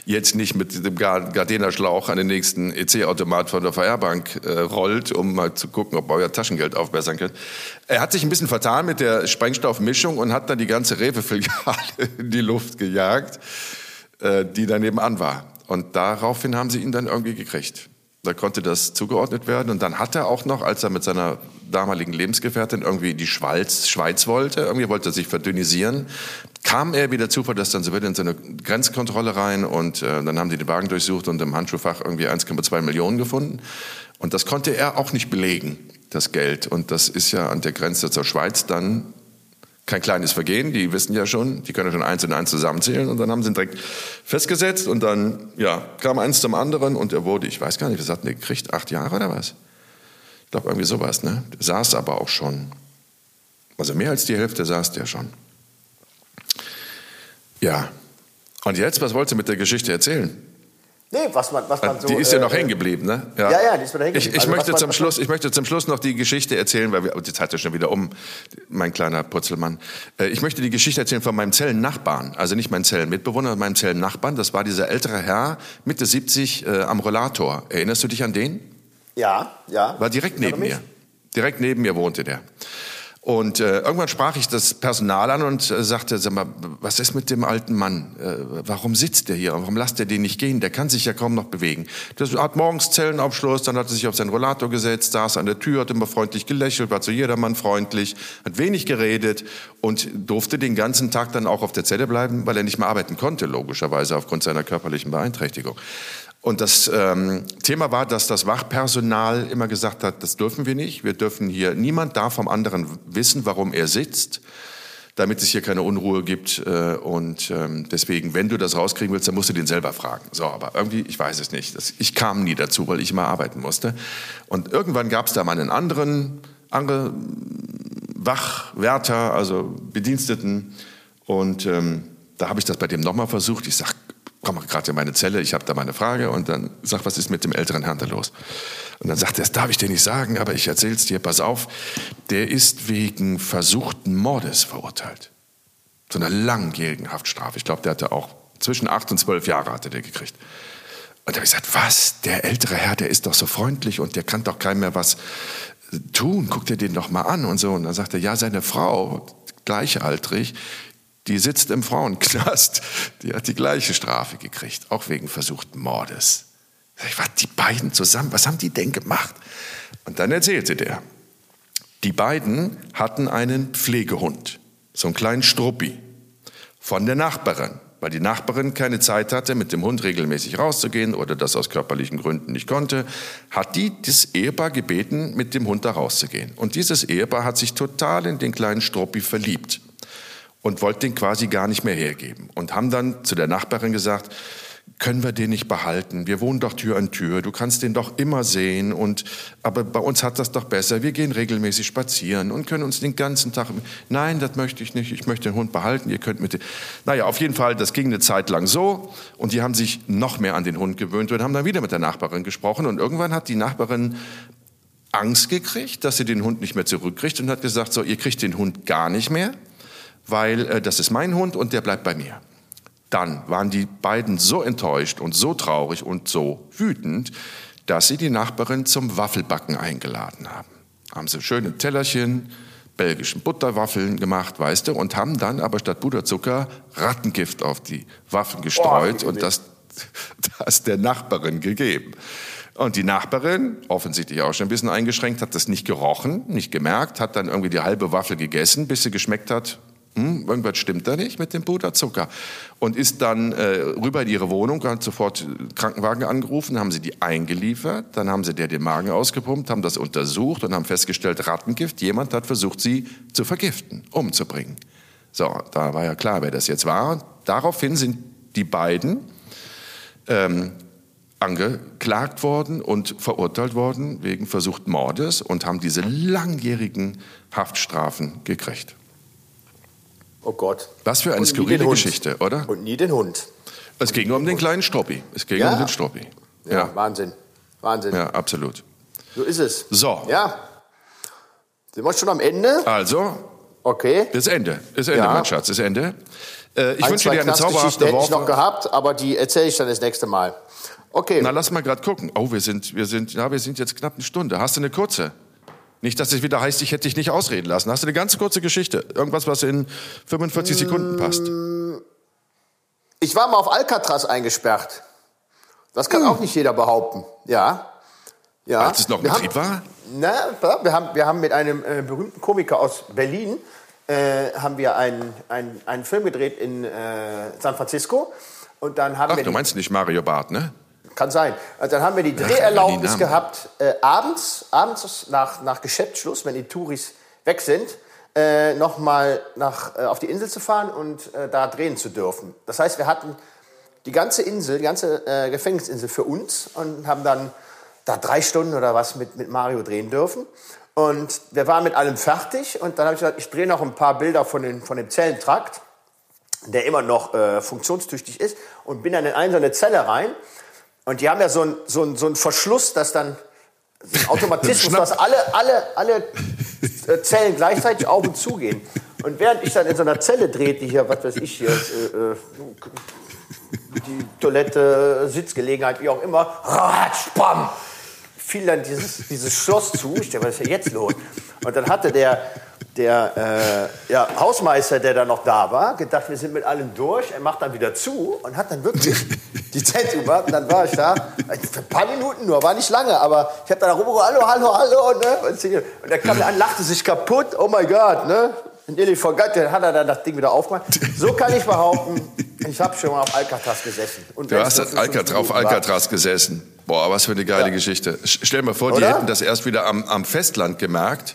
jetzt nicht mit dem Gardena-Schlauch an den nächsten EC-Automat von der Feuerbank äh, rollt, um mal zu gucken, ob ihr euer Taschengeld aufbessern könnt. Er hat sich ein bisschen vertan mit der Sprengstoffmischung und hat dann die ganze Rewe-Filiale <laughs> in die Luft gejagt, äh, die daneben an war. Und daraufhin haben sie ihn dann irgendwie gekriegt. Da konnte das zugeordnet werden. Und dann hat er auch noch, als er mit seiner damaligen Lebensgefährtin irgendwie in die Schweiz, Schweiz wollte, irgendwie wollte er sich verdünnisieren, kam er wieder Zufall, dass dann so wieder in seine Grenzkontrolle rein und äh, dann haben die den Wagen durchsucht und im Handschuhfach irgendwie 1,2 Millionen gefunden. Und das konnte er auch nicht belegen, das Geld. Und das ist ja an der Grenze zur Schweiz dann kein kleines Vergehen, die wissen ja schon, die können schon eins und eins zusammenzählen und dann haben sie ihn direkt festgesetzt und dann ja, kam eins zum anderen und er wurde, ich weiß gar nicht, was hat er gekriegt, acht Jahre oder was? Ich glaube irgendwie sowas, ne? Saß aber auch schon, also mehr als die Hälfte saß der schon. Ja, und jetzt, was wolltest du mit der Geschichte erzählen? Nee, was man, was man so. Die ist ja noch äh, hängen geblieben, ne? Ja, ja, ja die ist wieder hängen geblieben. Ich, ich also, möchte zum Schluss, ich möchte zum Schluss noch die Geschichte erzählen, weil wir, die Zeit ist schon wieder um, mein kleiner Putzelmann. Äh, ich möchte die Geschichte erzählen von meinem Zellennachbarn, also nicht meinem Zellenmitbewohner, sondern meinem Zellennachbarn. Das war dieser ältere Herr, Mitte 70, äh, am Rollator. Erinnerst du dich an den? Ja, ja. War direkt neben mir. Direkt neben mir wohnte der. Und äh, irgendwann sprach ich das Personal an und äh, sagte, sag mal, was ist mit dem alten Mann? Äh, warum sitzt der hier? Warum lasst er den nicht gehen? Der kann sich ja kaum noch bewegen. Das hat morgens Zellenaufschluss, dann hat er sich auf seinen Rollator gesetzt, saß an der Tür, hat immer freundlich gelächelt, war zu jedermann freundlich, hat wenig geredet und durfte den ganzen Tag dann auch auf der Zelle bleiben, weil er nicht mehr arbeiten konnte, logischerweise aufgrund seiner körperlichen Beeinträchtigung. Und das ähm, Thema war, dass das Wachpersonal immer gesagt hat, das dürfen wir nicht. Wir dürfen hier, niemand darf vom anderen wissen, warum er sitzt, damit es hier keine Unruhe gibt. Äh, und ähm, deswegen, wenn du das rauskriegen willst, dann musst du den selber fragen. So, aber irgendwie, ich weiß es nicht. Das, ich kam nie dazu, weil ich immer arbeiten musste. Und irgendwann gab es da mal einen anderen, andere Wachwärter, also Bediensteten. Und ähm, da habe ich das bei dem nochmal versucht. Ich sage, komme gerade in meine Zelle, ich habe da meine Frage und dann sag, was ist mit dem älteren Herrn da los? Und dann sagt er, das darf ich dir nicht sagen, aber ich erzähl's dir, pass auf, der ist wegen versuchten Mordes verurteilt. Zu einer langjährigen Haftstrafe. Ich glaube, der hatte auch zwischen acht und zwölf Jahre hatte der gekriegt. Und da habe ich gesagt, was? Der ältere Herr, der ist doch so freundlich und der kann doch keinem mehr was tun. Guck dir den doch mal an und so. Und dann sagt er, ja, seine Frau, gleichaltrig, die sitzt im Frauenknast, die hat die gleiche Strafe gekriegt, auch wegen versuchten Mordes. Ich war die beiden zusammen, was haben die denn gemacht? Und dann erzählte der, die beiden hatten einen Pflegehund, so einen kleinen Struppi, von der Nachbarin, weil die Nachbarin keine Zeit hatte, mit dem Hund regelmäßig rauszugehen oder das aus körperlichen Gründen nicht konnte, hat die das Ehepaar gebeten, mit dem Hund da rauszugehen. Und dieses Ehepaar hat sich total in den kleinen Struppi verliebt und wollten den quasi gar nicht mehr hergeben. Und haben dann zu der Nachbarin gesagt, können wir den nicht behalten? Wir wohnen doch Tür an Tür. Du kannst den doch immer sehen. Und, aber bei uns hat das doch besser. Wir gehen regelmäßig spazieren und können uns den ganzen Tag. Nein, das möchte ich nicht. Ich möchte den Hund behalten. Ihr könnt mit. Naja, auf jeden Fall, das ging eine Zeit lang so. Und die haben sich noch mehr an den Hund gewöhnt und haben dann wieder mit der Nachbarin gesprochen. Und irgendwann hat die Nachbarin Angst gekriegt, dass sie den Hund nicht mehr zurückkriegt und hat gesagt, so, ihr kriegt den Hund gar nicht mehr weil äh, das ist mein Hund und der bleibt bei mir. Dann waren die beiden so enttäuscht und so traurig und so wütend, dass sie die Nachbarin zum Waffelbacken eingeladen haben. Haben sie schöne Tellerchen, belgischen Butterwaffeln gemacht, weißt du, und haben dann aber statt Butterzucker Rattengift auf die Waffen gestreut oh, und das, <laughs> das der Nachbarin gegeben. Und die Nachbarin, offensichtlich auch schon ein bisschen eingeschränkt, hat das nicht gerochen, nicht gemerkt, hat dann irgendwie die halbe Waffel gegessen, bis sie geschmeckt hat, hm, irgendwas stimmt da nicht mit dem Puderzucker. Und ist dann äh, rüber in ihre Wohnung, hat sofort Krankenwagen angerufen, haben sie die eingeliefert, dann haben sie der den Magen ausgepumpt, haben das untersucht und haben festgestellt, Rattengift, jemand hat versucht, sie zu vergiften, umzubringen. So, da war ja klar, wer das jetzt war. Daraufhin sind die beiden ähm, angeklagt worden und verurteilt worden wegen versuchten Mordes und haben diese langjährigen Haftstrafen gekriegt. Oh Gott. Was für eine skurrile Geschichte, oder? Und nie den Hund. Es ging um den kleinen Stroppi. Es ging Ja. um den Stroppi. Ja, Ja, Wahnsinn. Wahnsinn. ja, absolut. So ist es. So, Ja. Sind wir schon am Ende? also, Okay. ist Ende. Ist Ende, Ja. mein Schatz, ist Ende. Äh, ich Ein, wünsche dir eine zauberhafte hätte ich noch Woche. gehabt, aber die erzähle ich dann das nächste Mal. Okay. Na, lass mal gerade gucken. Oh, wir sind, wir sind, ja, wir sind jetzt knapp eine Stunde. Hast du eine kurze? Nicht, dass es wieder heißt, ich hätte dich nicht ausreden lassen. Hast du eine ganz kurze Geschichte? Irgendwas, was in 45 Sekunden passt? Ich war mal auf Alcatraz eingesperrt. Das kann auch nicht jeder behaupten. Ja. Ja. Als es noch Wir Betrieb war? Na, wir haben, wir haben mit einem äh, berühmten Komiker aus Berlin äh, haben wir einen, einen, einen Film gedreht in äh, San Francisco. Und dann haben Ach, wir du meinst nicht Mario Barth, ne? Kann sein. Also dann haben wir die Dreherlaubnis gehabt, äh, abends, abends nach, nach Geschäftsschluss, wenn die Touris weg sind, äh, nochmal äh, auf die Insel zu fahren und äh, da drehen zu dürfen. Das heißt, wir hatten die ganze Insel, die ganze äh, Gefängnisinsel für uns und haben dann da drei Stunden oder was mit, mit Mario drehen dürfen. Und wir waren mit allem fertig und dann habe ich gesagt, ich drehe noch ein paar Bilder von, den, von dem Zellentrakt der immer noch äh, funktionstüchtig ist und bin dann in eine so eine Zelle rein und die haben ja so einen so einen- so einen Verschluss, dass dann so ein Automatismus, <laughs> dass alle, alle, alle äh, Zellen gleichzeitig auf und zu gehen. Und während ich dann in so einer Zelle drehte, hier, was weiß ich hier, äh, äh, die Toilette, Sitzgelegenheit, wie auch immer, ratsch, bam, fiel dann dieses, dieses Schloss zu. Ich dachte, was ist denn jetzt los? Und dann hatte der, der äh, ja, Hausmeister, der da noch da war, gedacht, wir sind mit allem durch. Er macht dann wieder zu und hat dann wirklich <laughs> die Zeit zugemacht. Und dann war ich da, für ein paar Minuten nur, war nicht lange, aber ich habe dann rumgerufen, hallo, hallo, hallo. Ne? Und er kam an, lachte sich kaputt, oh my God, ne? Und Nearly forgot, dann hat er dann das Ding wieder aufgemacht. So kann ich behaupten, ich habe schon mal auf Alcatraz gesessen. Und Du hast auf Alcatraz, auf Minuten war. Alcatraz gesessen. Boah, was für eine geile Ja. Geschichte. Sch- Stell dir mal vor, die Oder? hätten das erst wieder am, am Festland gemerkt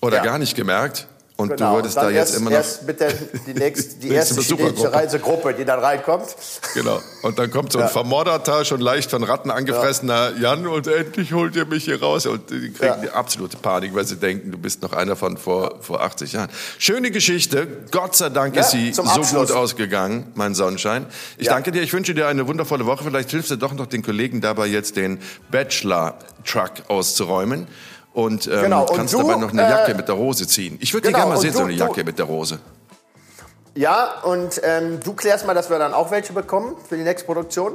oder Ja. gar nicht gemerkt. Und Genau, du würdest und da jetzt erst, immer noch. Erst mit der, die, nächst, die <laughs> Nächste erste chinesische. Reisegruppe, die dann reinkommt. Genau. Und dann kommt so ein Ja. vermodderter, schon leicht von Ratten angefressener Jan und endlich holt ihr mich hier raus. Und die kriegen Ja. die absolute Panik, weil sie denken, du bist noch einer von vor, vor 80 Jahren. Schöne Geschichte. Gott sei Dank Ja, ist sie so gut ausgegangen, mein Sonnenschein. Ich Ja. danke dir. Ich wünsche dir eine wundervolle Woche. Vielleicht hilfst du doch noch den Kollegen dabei, jetzt den Bachelor-Truck auszuräumen. Und ähm, Genau, und kannst du, dabei noch eine äh, Jacke mit der Rose ziehen. Ich würde genau, die gerne mal sehen, so du- eine du- Jacke mit der Rose. Ja, und ähm, du klärst mal, dass wir dann auch welche bekommen für die nächste Produktion.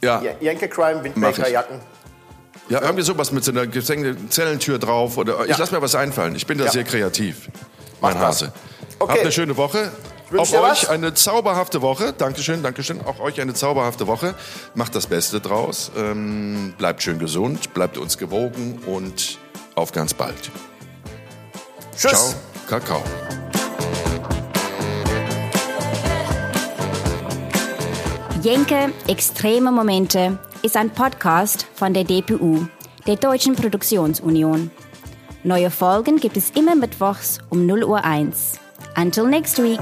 Ja. Ja, Jenke Crime, Mach ich. Windmaker-Jacken. Ja, irgendwie sowas mit so einer Gefängnis- Zellentür drauf oder ich Ja. lass mir was einfallen. Ich bin da Ja. sehr kreativ. Mein Mach. Hase. Okay. Habt eine schöne Woche. dir euch was. eine zauberhafte Woche. Dankeschön, Dankeschön. Auch euch eine zauberhafte Woche. Macht das Beste draus. Ähm, bleibt schön gesund, bleibt uns gewogen und auf ganz bald. Tschüss. Ciao, Kakao. Jenke Extreme Momente ist ein Podcast von der DPU, der Deutschen Produktionsunion. Neue Folgen gibt es immer mittwochs um 0 Uhr 1. Until next week.